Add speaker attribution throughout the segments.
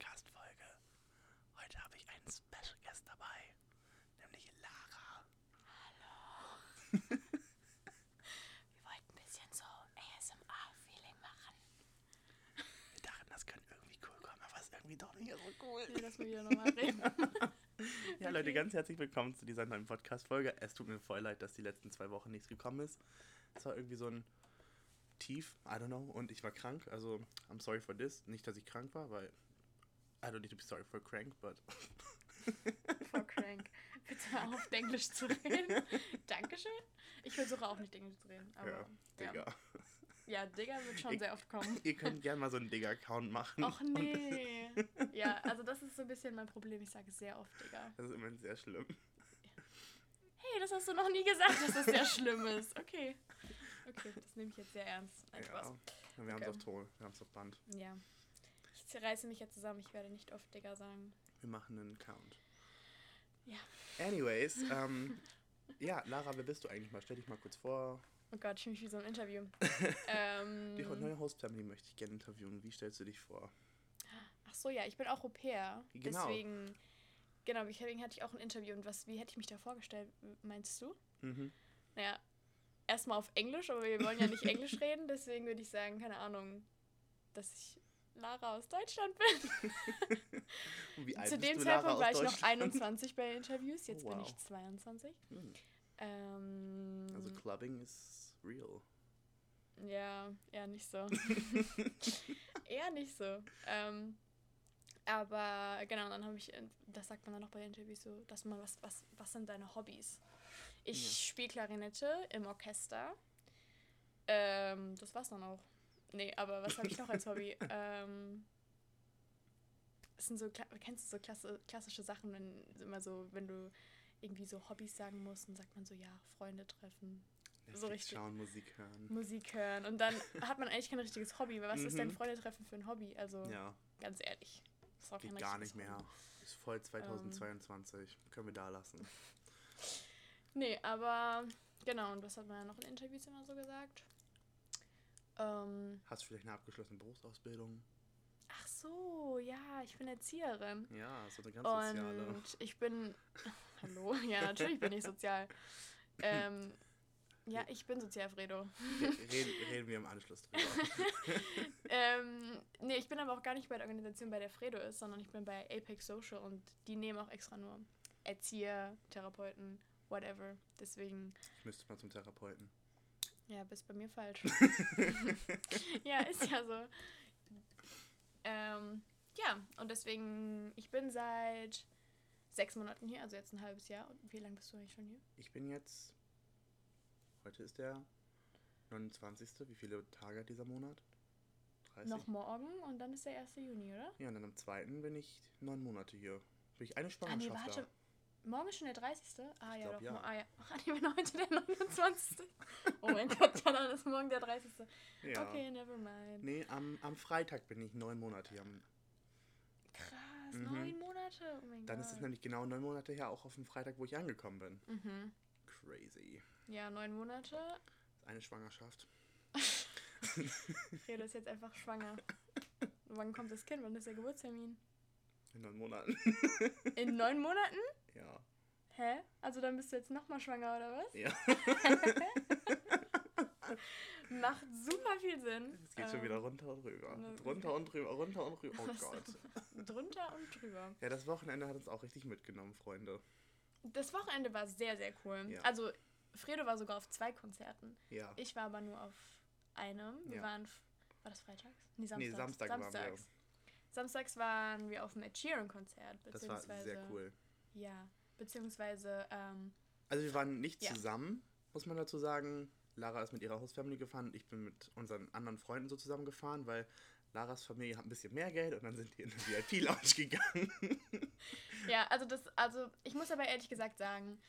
Speaker 1: Podcast-Folge. Heute habe ich einen Special Guest dabei, nämlich Lara.
Speaker 2: Wir wollten ein bisschen so ASMR-Feeling machen.
Speaker 1: Wir dachten, das könnte irgendwie cool kommen, aber es ist irgendwie doch nicht so cool.
Speaker 2: Nee, lass mal wieder nochmal reden.
Speaker 1: Ja, Leute, ganz herzlich willkommen zu dieser neuen Podcast-Folge. Es tut mir voll leid, dass die letzten zwei Wochen nichts gekommen ist. Es war irgendwie so ein Tief, I don't know, und ich war krank. Also, I'm sorry for this. Nicht, dass ich krank war, weil I don't need to be sorry for crank, but
Speaker 2: Vor Crank. Bitte auf, Englisch zu reden. Dankeschön. Ich versuche auch nicht Englisch zu reden. Aber,
Speaker 1: ja, Digga.
Speaker 2: Ja, Digga wird schon
Speaker 1: Ich-
Speaker 2: sehr oft kommen.
Speaker 1: Ihr könnt gerne mal so einen Digga-Account machen.
Speaker 2: Och nee. Ja, also das ist so ein bisschen mein Problem. Ich sage sehr oft Digga.
Speaker 1: Das ist immer sehr schlimm.
Speaker 2: Hey, das hast du noch nie gesagt, dass das sehr schlimm ist. Okay. Okay, das nehme ich jetzt sehr ernst. Nein, Spaß.
Speaker 1: Ja, wir haben es auf Ton, wir haben es auf Band.
Speaker 2: Ja. Ich zerreiße mich jetzt zusammen. Ich werde nicht oft Digga sagen.
Speaker 1: Wir machen einen Count.
Speaker 2: Ja.
Speaker 1: Anyways, ähm, ja, Lara, wer bist du eigentlich mal? Stell dich mal kurz vor.
Speaker 2: Oh Gott, ich fühle mich wie so ein Interview. ähm,
Speaker 1: Die neue Host-Family möchte ich gerne interviewen. Wie stellst du dich vor?
Speaker 2: Ach so, ja, ich bin auch Au pair.
Speaker 1: Genau.
Speaker 2: Deswegen, genau, deswegen hatte ich auch ein Interview. Und was, wie hätte ich mich da vorgestellt, meinst du?
Speaker 1: Mhm.
Speaker 2: Naja, erstmal auf Englisch, aber wir wollen ja nicht Englisch reden. Deswegen würde ich sagen, keine Ahnung, dass ich Lara aus Deutschland bin.
Speaker 1: Und wie alt
Speaker 2: Zu dem Zeitpunkt war ich noch
Speaker 1: Deutschland?
Speaker 2: 21 bei Interviews. Jetzt
Speaker 1: Oh,
Speaker 2: bin
Speaker 1: wow.
Speaker 2: ich 22.
Speaker 1: Hm.
Speaker 2: Ähm,
Speaker 1: Also Clubbing ist real.
Speaker 2: Ja, eher nicht so. eher nicht so. Ähm, aber genau, dann habe ich, äh, das sagt man dann noch bei Interviews so, dass man, was, was, was sind deine Hobbys? Ich
Speaker 1: Ja.
Speaker 2: spiele Klarinette im Orchester. Ähm, das war's dann auch. Nee, aber was habe ich noch als Hobby? ähm, es sind so, kennst du so klasse, klassische Sachen, wenn immer so, wenn du irgendwie so Hobbys sagen musst, dann sagt man so, ja, Freunde treffen, So richtig.
Speaker 1: Schauen, Musik hören.
Speaker 2: Musik hören. Und dann hat man eigentlich kein richtiges Hobby. Weil was ist denn
Speaker 1: Mhm.
Speaker 2: Freunde treffen für ein Hobby? Also
Speaker 1: Ja,
Speaker 2: ganz ehrlich. Das ist auch
Speaker 1: geht gar nicht mehr.
Speaker 2: Hobby.
Speaker 1: Ist voll 2022. Können wir da lassen.
Speaker 2: Nee, aber genau. Und was hat man ja noch in Interviews immer so gesagt? Ähm,
Speaker 1: Hast du vielleicht eine abgeschlossene Berufsausbildung?
Speaker 2: ach so, ja, ich bin Erzieherin.
Speaker 1: Ja, so eine ganz soziale.
Speaker 2: Und ich bin. Hallo, ja, natürlich bin ich sozial. Ähm, ja, ich bin sozial, Fredo.
Speaker 1: Reden, reden wir im Anschluss drüber.
Speaker 2: Ähm, nee, ich bin aber auch gar nicht bei der Organisation, bei der Fredo ist, sondern ich bin bei Apex Social und die nehmen auch extra nur Erzieher, Therapeuten, whatever. Deswegen,
Speaker 1: Ich müsste mal zum Therapeuten.
Speaker 2: Ja, bist bei mir falsch. ja, ist ja so. Ähm, ja, und deswegen, ich bin seit sechs Monaten hier, also jetzt ein halbes Jahr. Und wie lange bist du eigentlich schon hier?
Speaker 1: Ich bin jetzt. Heute ist der 29. Wie viele Tage hat dieser Monat? 30?
Speaker 2: Noch morgen und dann ist der 1. Juni, oder?
Speaker 1: Ja, und dann am 2. bin ich neun Monate hier. Bin ich eine
Speaker 2: Ah, nee,
Speaker 1: Schwangerschaft
Speaker 2: warte.
Speaker 1: da.
Speaker 2: Morgen ist schon der 30. Ah,
Speaker 1: Ich
Speaker 2: ja,
Speaker 1: glaub,
Speaker 2: doch.
Speaker 1: ja.
Speaker 2: Ah, ja. Ach, nee, wenn heute der 29. oh mein Gott, ja, dann ist morgen der 30.
Speaker 1: Ja.
Speaker 2: Okay, never mind.
Speaker 1: Nee, am, am Freitag bin ich neun Monate hier.
Speaker 2: Krass,
Speaker 1: Mhm.
Speaker 2: neun Monate. Oh mein
Speaker 1: Dann
Speaker 2: Gott.
Speaker 1: ist es nämlich genau neun Monate her, auch auf dem Freitag, wo ich angekommen bin.
Speaker 2: Mhm.
Speaker 1: Crazy.
Speaker 2: Ja, neun Monate.
Speaker 1: Eine Schwangerschaft.
Speaker 2: Fredo ist jetzt einfach schwanger. Wann kommt das Kind? Wann ist der Geburtstermin?
Speaker 1: In neun Monaten.
Speaker 2: In neun Monaten?
Speaker 1: Ja.
Speaker 2: Hä? Also dann bist du jetzt nochmal schwanger, oder was?
Speaker 1: Ja.
Speaker 2: Macht super viel Sinn.
Speaker 1: Es geht schon
Speaker 2: Ähm,
Speaker 1: wieder runter und rüber.
Speaker 2: ne,
Speaker 1: Drunter und drüber, runter und rüber. Oh? Gott.
Speaker 2: Drunter und drüber.
Speaker 1: Ja, das Wochenende hat uns auch richtig mitgenommen, Freunde.
Speaker 2: Das Wochenende war sehr, sehr cool.
Speaker 1: Ja.
Speaker 2: Also, Fredo war sogar auf zwei Konzerten.
Speaker 1: Ja.
Speaker 2: Ich war aber nur auf einem. Wir
Speaker 1: Ja.
Speaker 2: waren. War das freitags? Nee,
Speaker 1: Nee,
Speaker 2: samstags.
Speaker 1: Samstag waren wir.
Speaker 2: Samstags. Samstags waren wir auf dem Ed Sheeran-Konzert.
Speaker 1: Das war sehr cool.
Speaker 2: Ja, beziehungsweise, ähm,
Speaker 1: Also wir waren nicht
Speaker 2: Ja.
Speaker 1: zusammen, muss man dazu sagen. Lara ist mit ihrer Hostfamily gefahren ich bin mit unseren anderen Freunden so zusammen gefahren, weil Laras Familie hat ein bisschen mehr Geld und dann sind die in eine VIP-Lounge gegangen.
Speaker 2: ja, also das, also ich muss aber ehrlich gesagt sagen,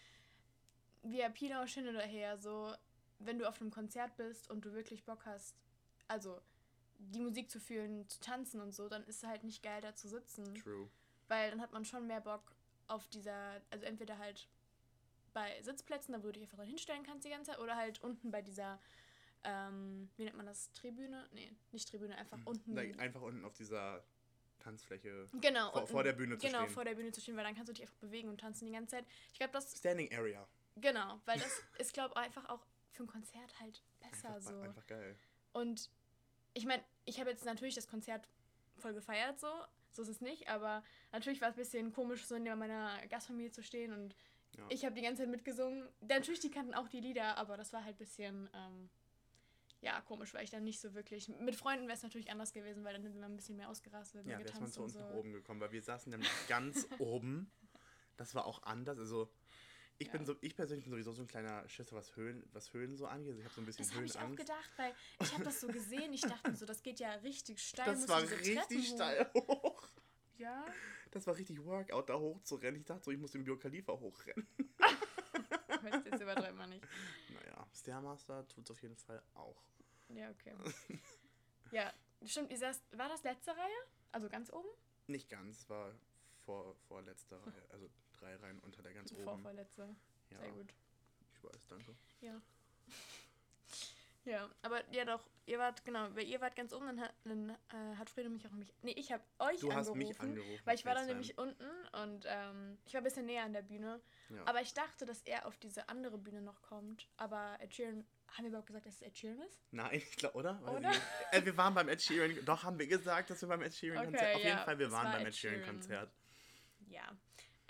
Speaker 2: VIP-Lounge hin oder her, so, wenn du auf einem Konzert bist und du wirklich Bock hast, also die Musik zu fühlen, zu tanzen und so, dann ist es halt nicht geil, da zu sitzen.
Speaker 1: True.
Speaker 2: Weil dann hat man schon mehr Bock auf dieser, also entweder halt bei Sitzplätzen, da wo du dich einfach dran hinstellen kannst die ganze Zeit, oder halt unten bei dieser, ähm, wie nennt man das, Tribüne? Nee, nicht Tribüne, einfach unten.
Speaker 1: Like, einfach unten auf dieser Tanzfläche
Speaker 2: Genau.
Speaker 1: vor,
Speaker 2: und-
Speaker 1: vor der Bühne zu
Speaker 2: Genau,
Speaker 1: stehen.
Speaker 2: vor der Bühne zu stehen, weil dann kannst du dich einfach bewegen und tanzen die ganze Zeit. Ich glaube, das,
Speaker 1: Standing Area.
Speaker 2: genau, weil das ist, glaube ich, einfach auch für ein Konzert halt besser
Speaker 1: Einfach,
Speaker 2: so.
Speaker 1: einfach geil.
Speaker 2: Und ich meine, ich habe jetzt natürlich das Konzert voll gefeiert, so. So ist es nicht, aber natürlich war es ein bisschen komisch, so neben meiner Gastfamilie zu stehen und
Speaker 1: Ja.
Speaker 2: ich habe die ganze Zeit mitgesungen. Natürlich, die kannten auch die Lieder, aber das war halt ein bisschen, ähm, ja, komisch, weil ich dann nicht so wirklich. Mit Freunden wäre es natürlich anders gewesen, weil dann sind wir ein bisschen mehr ausgerastet,
Speaker 1: Ja, ist man
Speaker 2: getanzt
Speaker 1: zu uns
Speaker 2: so.
Speaker 1: nach oben gekommen, weil wir saßen nämlich ganz oben. Das war auch anders. Also ich
Speaker 2: Ja.
Speaker 1: bin so, ich persönlich bin sowieso so ein kleiner Schisser, was Höhen, was Höhen so angeht. Ich habe so ein bisschen
Speaker 2: Das habe ich auch gedacht, weil ich habe das so gesehen. Ich dachte so, das geht ja richtig steil.
Speaker 1: Das war
Speaker 2: diese
Speaker 1: richtig steil hoch.
Speaker 2: Ja.
Speaker 1: Das war richtig Workout, da hoch zu rennen. Ich dachte so, ich muss den Bio Khalifa hochrennen.
Speaker 2: Du, jetzt übertreibt man nicht.
Speaker 1: Naja, Stairmaster tut es auf jeden Fall auch.
Speaker 2: Ja, okay. ja, stimmt. Ihr saßt, war das letzte Reihe? Also ganz oben?
Speaker 1: Nicht ganz, war vor, vor letzter Reihe. Also drei Reihen unter der ganz oben.
Speaker 2: Vorvorletzte.
Speaker 1: Ja,
Speaker 2: Sehr gut.
Speaker 1: ich weiß, danke.
Speaker 2: Ja. Ja, aber ja doch, ihr wart, genau, weil ihr wart ganz oben, dann hat, dann, äh, hat Fredo mich auch mich. Nee, ich habe euch
Speaker 1: Du hast
Speaker 2: angerufen.
Speaker 1: mich angerufen.
Speaker 2: Weil ich war dann nämlich unten und ähm, ich war ein bisschen näher an der Bühne.
Speaker 1: Ja.
Speaker 2: Aber ich dachte, dass er auf diese andere Bühne noch kommt. Aber Ed Sheeran, haben wir überhaupt gesagt, dass es Ed Sheeran ist?
Speaker 1: Nein, ich glaube, oder? Weiß
Speaker 2: Oder?
Speaker 1: Äh, wir waren beim Ed Sheeran. Doch, haben wir gesagt, dass wir beim Ed Sheeran Konzert.
Speaker 2: Okay,
Speaker 1: Auf jeden
Speaker 2: ja,
Speaker 1: Fall, wir waren
Speaker 2: war
Speaker 1: beim
Speaker 2: Ed
Speaker 1: Sheeran. Konzert.
Speaker 2: Ja.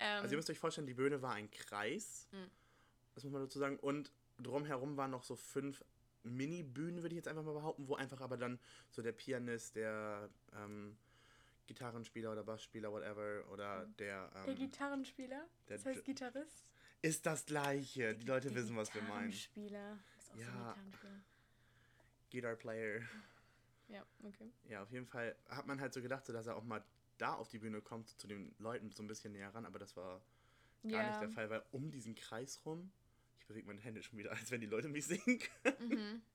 Speaker 2: Ähm,
Speaker 1: Also ihr müsst euch vorstellen, die Bühne war ein Kreis.
Speaker 2: Mhm.
Speaker 1: Das muss man dazu sagen. Und drumherum waren noch so fünf Mini-Bühnen, würde ich jetzt einfach mal behaupten, wo einfach aber dann so der Pianist, der ähm, Gitarrenspieler oder Bassspieler, whatever, oder der,
Speaker 2: der
Speaker 1: ähm,
Speaker 2: Gitarrenspieler,
Speaker 1: der
Speaker 2: das heißt Gitarrist.
Speaker 1: ist das gleiche. Die Leute
Speaker 2: Der
Speaker 1: wissen, was wir meinen.
Speaker 2: Gitarrenspieler. Ist auch so ein
Speaker 1: Ja.
Speaker 2: Gitarrenspieler.
Speaker 1: Guitar Player.
Speaker 2: Ja, okay.
Speaker 1: Ja, auf jeden Fall hat man halt so gedacht, so, dass er auch mal da auf die Bühne kommt, zu den Leuten so ein bisschen näher ran, aber das war gar
Speaker 2: ja.
Speaker 1: nicht der Fall, weil um diesen Kreis rum, ich bewege meine Hände schon wieder, als wenn die Leute mich sehen können.
Speaker 2: Mhm.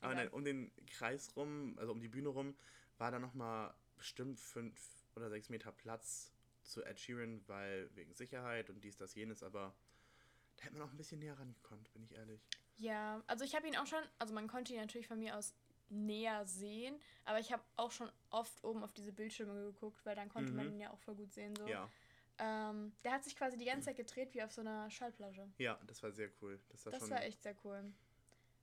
Speaker 1: Aber
Speaker 2: Egal.
Speaker 1: nein, um den Kreis rum, also um die Bühne rum, war da nochmal bestimmt fünf oder sechs Meter Platz zu Ed Sheeran, weil wegen Sicherheit und dies, das, jenes, aber da hätte man auch ein bisschen näher rangekonnt, bin ich ehrlich.
Speaker 2: Ja, also ich habe ihn auch schon, also man konnte ihn natürlich von mir aus näher sehen, aber ich habe auch schon oft oben auf diese Bildschirme geguckt, weil dann konnte man
Speaker 1: Mhm.
Speaker 2: ihn ja auch voll gut sehen. So.
Speaker 1: Ja,
Speaker 2: Ähm, der hat sich quasi die ganze Zeit gedreht wie auf so einer Schallplatte.
Speaker 1: ja, das war sehr cool. Das war
Speaker 2: Das war echt sehr cool.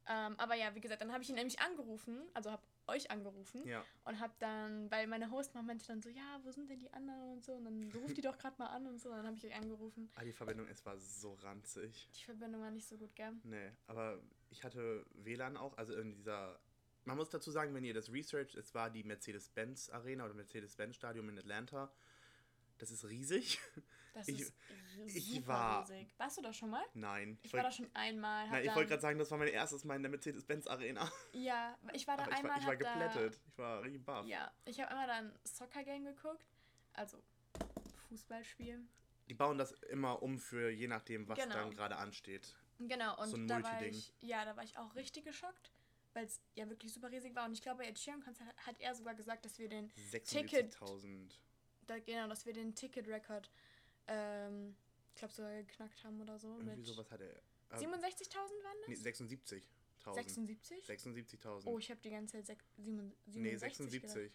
Speaker 2: Ähm, aber ja, wie gesagt, dann habe ich ihn nämlich angerufen, also habe euch angerufen
Speaker 1: ja,
Speaker 2: und habe dann, weil meine Hostmama meinte dann so, ja, wo sind denn die anderen und so und dann ruft die doch gerade mal an und so und dann habe ich euch angerufen.
Speaker 1: ah, die Verbindung, es war so ranzig.
Speaker 2: Die Verbindung war nicht so gut, gell?
Speaker 1: Nee, aber ich hatte WLAN auch, also in dieser. Man muss dazu sagen, wenn ihr das researcht, es war die Mercedes-Benz Arena oder Mercedes-Benz Stadium in Atlanta. Das ist riesig.
Speaker 2: Das
Speaker 1: Ich-
Speaker 2: ist
Speaker 1: ich
Speaker 2: super
Speaker 1: war-
Speaker 2: riesig. Warst du da schon mal?
Speaker 1: Nein.
Speaker 2: Ich war da schon einmal.
Speaker 1: Nein, ich wollte gerade sagen, das war mein erstes Mal in der Mercedes-Benz Arena.
Speaker 2: Ja, ich war da
Speaker 1: Aber ich
Speaker 2: einmal.
Speaker 1: war, ich war
Speaker 2: hab da-
Speaker 1: geplättet. Ich war richtig baff.
Speaker 2: Ja, ich habe einmal da ein Soccer-Game geguckt. Also Fußballspiel.
Speaker 1: Die bauen das immer um für je nachdem, was
Speaker 2: Genau.
Speaker 1: dann gerade ansteht.
Speaker 2: Genau, und
Speaker 1: So ein
Speaker 2: da war
Speaker 1: Multiding.
Speaker 2: ich, ja, da war ich auch richtig geschockt, weil es ja wirklich super riesig war. Und ich glaube, bei Ed Sheeran Konzert hat er sogar gesagt, dass wir den,
Speaker 1: 76.000.
Speaker 2: da, genau, dass wir den Ticket-Record, ähm, ich glaube sogar geknackt haben oder so.
Speaker 1: Irgendwie sowas hat er. äh,
Speaker 2: 67.000 waren
Speaker 1: Nee,
Speaker 2: das?
Speaker 1: 76.000.
Speaker 2: 76?
Speaker 1: 76.000.
Speaker 2: Oh, ich habe die ganze Zeit sech- sieben-
Speaker 1: Nee,
Speaker 2: 67 gedacht.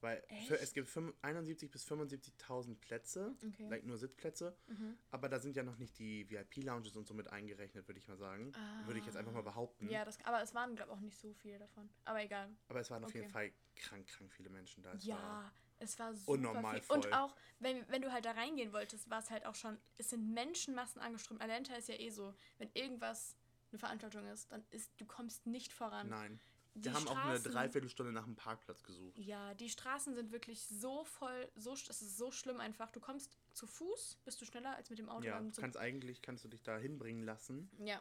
Speaker 1: 76. Weil für, es gibt fünf- 71.000 bis 75.000 Plätze,
Speaker 2: Okay.
Speaker 1: like nur Sitzplätze,
Speaker 2: Mhm.
Speaker 1: aber da sind ja noch nicht die VIP-Lounges und so mit eingerechnet, würde ich mal sagen. Würde ich jetzt einfach mal behaupten.
Speaker 2: Ah. Ja, das, aber es waren, glaube ich, auch nicht so viele davon. Aber egal.
Speaker 1: Aber es waren auf
Speaker 2: Okay.
Speaker 1: jeden Fall krank, krank viele Menschen da. Es
Speaker 2: ja,
Speaker 1: war-
Speaker 2: es war super
Speaker 1: unnormal
Speaker 2: viel. Und
Speaker 1: voll.
Speaker 2: auch, wenn, wenn du halt da reingehen wolltest, war es halt auch schon, es sind Menschenmassen angeströmt. Atlanta ist ja eh so, wenn irgendwas eine Veranstaltung ist, dann ist, du kommst nicht voran.
Speaker 1: Nein.
Speaker 2: Die
Speaker 1: Wir haben auch eine
Speaker 2: Straßen-
Speaker 1: Dreiviertelstunde nach einem Parkplatz gesucht.
Speaker 2: Ja, die Straßen sind wirklich so voll, so, es ist so schlimm einfach. Du kommst zu Fuß, bist du schneller als mit dem Auto.
Speaker 1: Ja,
Speaker 2: dann
Speaker 1: du kannst eigentlich, kannst du dich da hinbringen lassen
Speaker 2: ja.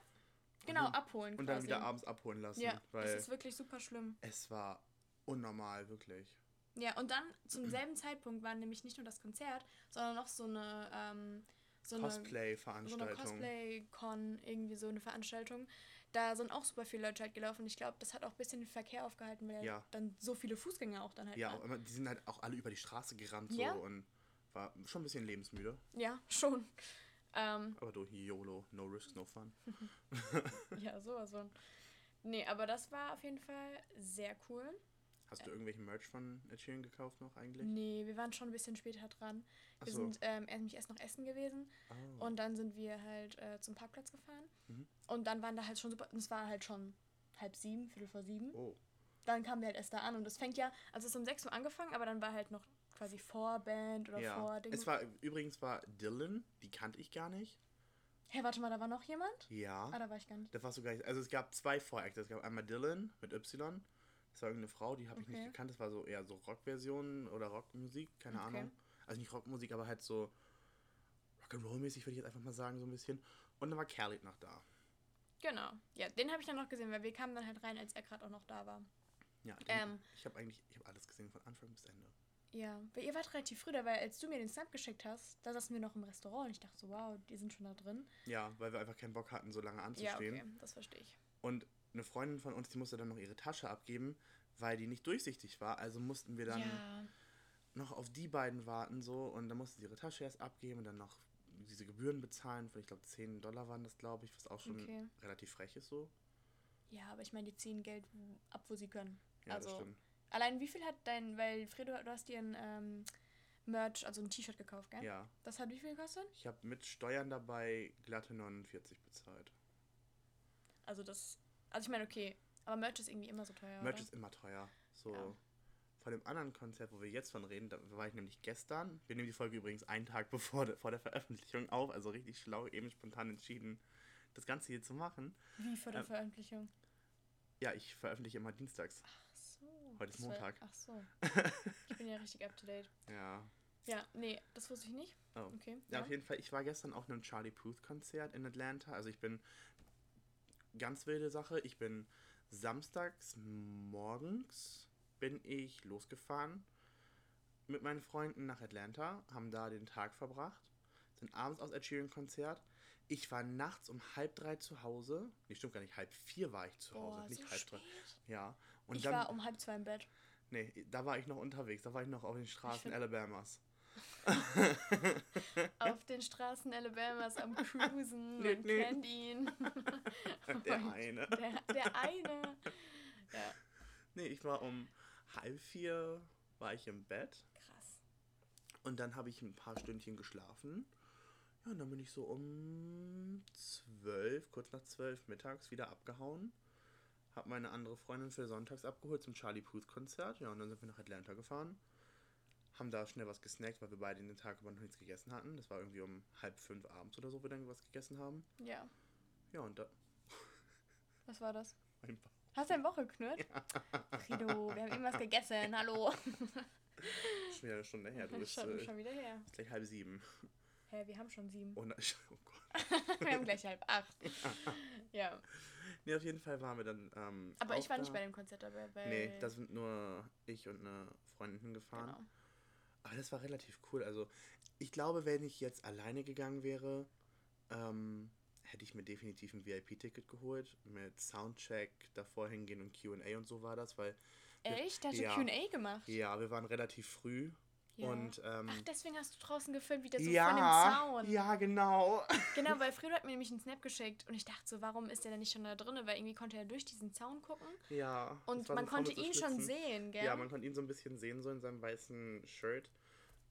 Speaker 2: Genau,
Speaker 1: dann-
Speaker 2: abholen
Speaker 1: und dann
Speaker 2: quasi.
Speaker 1: wieder abends abholen lassen.
Speaker 2: Ja,
Speaker 1: weil
Speaker 2: es ist wirklich super schlimm.
Speaker 1: es war unnormal, wirklich.
Speaker 2: Ja, und dann zum selben Zeitpunkt war nämlich nicht nur das Konzert, sondern noch so eine, ähm, so eine so eine
Speaker 1: Cosplay-Veranstaltung.
Speaker 2: Cosplay-Con, irgendwie so eine Veranstaltung. Da sind auch super viele Leute halt gelaufen. Ich glaube, das hat auch ein bisschen den Verkehr aufgehalten, weil
Speaker 1: Ja.
Speaker 2: dann so viele Fußgänger auch dann halt
Speaker 1: ja,
Speaker 2: waren.
Speaker 1: die sind halt auch alle über die Straße gerannt so
Speaker 2: Ja.
Speaker 1: und war schon ein bisschen lebensmüde.
Speaker 2: Ja, schon. Ähm,
Speaker 1: Aber du, YOLO, no risks, no fun.
Speaker 2: ja, sowas von. Nee, aber das war auf jeden Fall sehr cool.
Speaker 1: Hast du irgendwelchen Merch von Ed Sheeran gekauft noch eigentlich?
Speaker 2: Nee, wir waren schon ein bisschen später dran. Wir
Speaker 1: Achso.
Speaker 2: sind ähm, nämlich erst noch essen gewesen
Speaker 1: Oh.
Speaker 2: und dann sind wir halt äh, zum Parkplatz gefahren.
Speaker 1: Mhm.
Speaker 2: Und dann waren da halt schon super, und es war halt schon halb sieben, viertel vor sieben.
Speaker 1: oh.
Speaker 2: Dann kamen wir halt erst da an und es fängt ja, also es ist um 6 Uhr angefangen, aber dann war halt noch quasi Vorband oder
Speaker 1: Ja.
Speaker 2: Vording.
Speaker 1: Es war übrigens war Dylan, die kannte ich gar nicht.
Speaker 2: Hey, warte mal, da war noch jemand?
Speaker 1: Ja.
Speaker 2: Ah, da war ich gar nicht.
Speaker 1: Da war sogar, also es gab zwei Vorakte. Es gab einmal Dylan mit Y. Das war irgendeine Frau, die habe ich
Speaker 2: Okay.
Speaker 1: nicht gekannt. Das war so eher so Rockversionen oder Rockmusik, keine
Speaker 2: Okay.
Speaker 1: Ahnung. Also nicht Rockmusik, aber halt so Rock'n'Roll-mäßig, würde ich jetzt einfach mal sagen, so ein bisschen. Und dann war Khalid noch da.
Speaker 2: Genau. Ja, den habe ich dann noch gesehen, weil wir kamen dann halt rein, als er gerade auch noch da war.
Speaker 1: Ja, den,
Speaker 2: Ähm.
Speaker 1: ich habe eigentlich, ich habe alles gesehen von Anfang bis Ende.
Speaker 2: Ja, weil ihr wart relativ früh da, weil als du mir den Snap geschickt hast, da saßen wir noch im Restaurant und ich dachte so, wow, die sind schon da drin.
Speaker 1: Ja, weil wir einfach keinen Bock hatten, so lange
Speaker 2: Ja,
Speaker 1: anzustehen.
Speaker 2: okay, das verstehe ich.
Speaker 1: Und eine Freundin von uns, die musste dann noch ihre Tasche abgeben, weil die nicht durchsichtig war. Also mussten wir dann
Speaker 2: ja,
Speaker 1: noch auf die beiden warten so und dann musste sie ihre Tasche erst abgeben und dann noch diese Gebühren bezahlen von, ich glaube, 10 Dollar waren das, glaube ich, was auch schon
Speaker 2: Okay.
Speaker 1: relativ frech ist so.
Speaker 2: ja, aber ich meine, die ziehen Geld ab, wo sie können.
Speaker 1: Ja, das
Speaker 2: Also,
Speaker 1: stimmt.
Speaker 2: Allein wie viel hat dein, weil Fredo, du hast dir ein ähm, Merch, also ein T-Shirt gekauft, gell?
Speaker 1: Ja,
Speaker 2: Das hat wie viel gekostet?
Speaker 1: ich habe mit Steuern dabei glatte 49 bezahlt.
Speaker 2: Also das, also ich meine, okay, aber Merch ist irgendwie immer so teuer,
Speaker 1: Merch
Speaker 2: oder?
Speaker 1: ist immer teuer. So.
Speaker 2: Ja.
Speaker 1: Von dem anderen Konzert, wo wir jetzt von reden, da war ich nämlich gestern. Wir nehmen die Folge übrigens einen Tag bevor der, vor der Veröffentlichung auf, also richtig schlau, eben spontan entschieden, das Ganze hier zu machen.
Speaker 2: Wie vor der
Speaker 1: Ähm,
Speaker 2: Veröffentlichung?
Speaker 1: Ja, ich veröffentliche immer dienstags.
Speaker 2: Ach so.
Speaker 1: heute ist
Speaker 2: das war-
Speaker 1: Montag.
Speaker 2: Ach so. Ich bin ja richtig up to date.
Speaker 1: Ja.
Speaker 2: Ja, nee, das wusste ich nicht.
Speaker 1: Oh.
Speaker 2: Okay.
Speaker 1: Ja, auf jeden Fall. Ich war gestern auf einem Charlie Puth Konzert in Atlanta. Also ich bin ganz wilde Sache. Ich bin samstags morgens bin ich losgefahren mit meinen Freunden nach Atlanta, haben da den Tag verbracht, sind abends aus Ed Sheeran Konzert. Ich war nachts um halb drei zu Hause. Nee, stimmt gar nicht. Halb vier war ich zu Hause,
Speaker 2: Boah,
Speaker 1: nicht
Speaker 2: so
Speaker 1: halb drei.
Speaker 2: spät.
Speaker 1: Ja. Und
Speaker 2: ich
Speaker 1: dann,
Speaker 2: war um halb zwei im Bett.
Speaker 1: nee, da war ich noch unterwegs. Da war ich noch auf den Straßen Alabamas.
Speaker 2: Auf den Straßen Alabamas am Cruisen und kennt ihn.
Speaker 1: Der eine.
Speaker 2: Der, der eine. Ja,
Speaker 1: Nee, ich war um halb vier war ich im Bett
Speaker 2: krass.
Speaker 1: und dann habe ich ein paar Stündchen geschlafen. Ja, und dann bin ich so um zwölf, kurz nach zwölf mittags wieder abgehauen. Hab meine andere Freundin für sonntags abgeholt zum Charlie Puth Konzert. Ja, und dann sind wir nach Atlanta gefahren. Haben da schnell was gesnackt, weil wir beide den Tag über noch nichts gegessen hatten. Das war irgendwie um halb fünf abends oder so, wir dann was gegessen haben.
Speaker 2: Ja,
Speaker 1: Ja, und da
Speaker 2: was war das?
Speaker 1: mein Bauch.
Speaker 2: Hast du deine Woche geknurrt? Rido, wir haben irgendwas gegessen. Hallo.
Speaker 1: Schon wieder eine Stunde her. Du bist
Speaker 2: schon,
Speaker 1: äh,
Speaker 2: schon wieder her.
Speaker 1: ist gleich halb sieben.
Speaker 2: Hä, wir haben schon sieben.
Speaker 1: Und, oh Gott.
Speaker 2: wir haben gleich halb acht. Ja,
Speaker 1: Nee, auf jeden Fall waren wir dann. Ähm,
Speaker 2: aber ich war nicht
Speaker 1: da.
Speaker 2: bei dem Konzert dabei, weil...
Speaker 1: Nee, da sind nur ich und eine Freundin hingefahren.
Speaker 2: Genau.
Speaker 1: Aber das war relativ cool. Also, ich glaube, wenn ich jetzt alleine gegangen wäre, ähm, hätte ich mir definitiv ein VIP-Ticket geholt. Mit Soundcheck davor hingehen und QA und so war das, weil. wir-
Speaker 2: Echt? Da hast
Speaker 1: ja,
Speaker 2: Q&A gemacht?
Speaker 1: Ja, wir waren relativ früh.
Speaker 2: Ja.
Speaker 1: Und. Ähm,
Speaker 2: Ach, deswegen hast du draußen gefilmt, wie der so
Speaker 1: ja,
Speaker 2: von dem Zaun.
Speaker 1: ja, genau.
Speaker 2: Genau, weil Fredo hat mir nämlich einen Snap geschickt und ich dachte so, warum ist der denn nicht schon da drin? Weil irgendwie konnte er durch diesen Zaun gucken
Speaker 1: Ja.
Speaker 2: und man
Speaker 1: so
Speaker 2: konnte ihn schon sehen, gell?
Speaker 1: Ja, man konnte ihn so ein bisschen sehen, so in seinem weißen Shirt.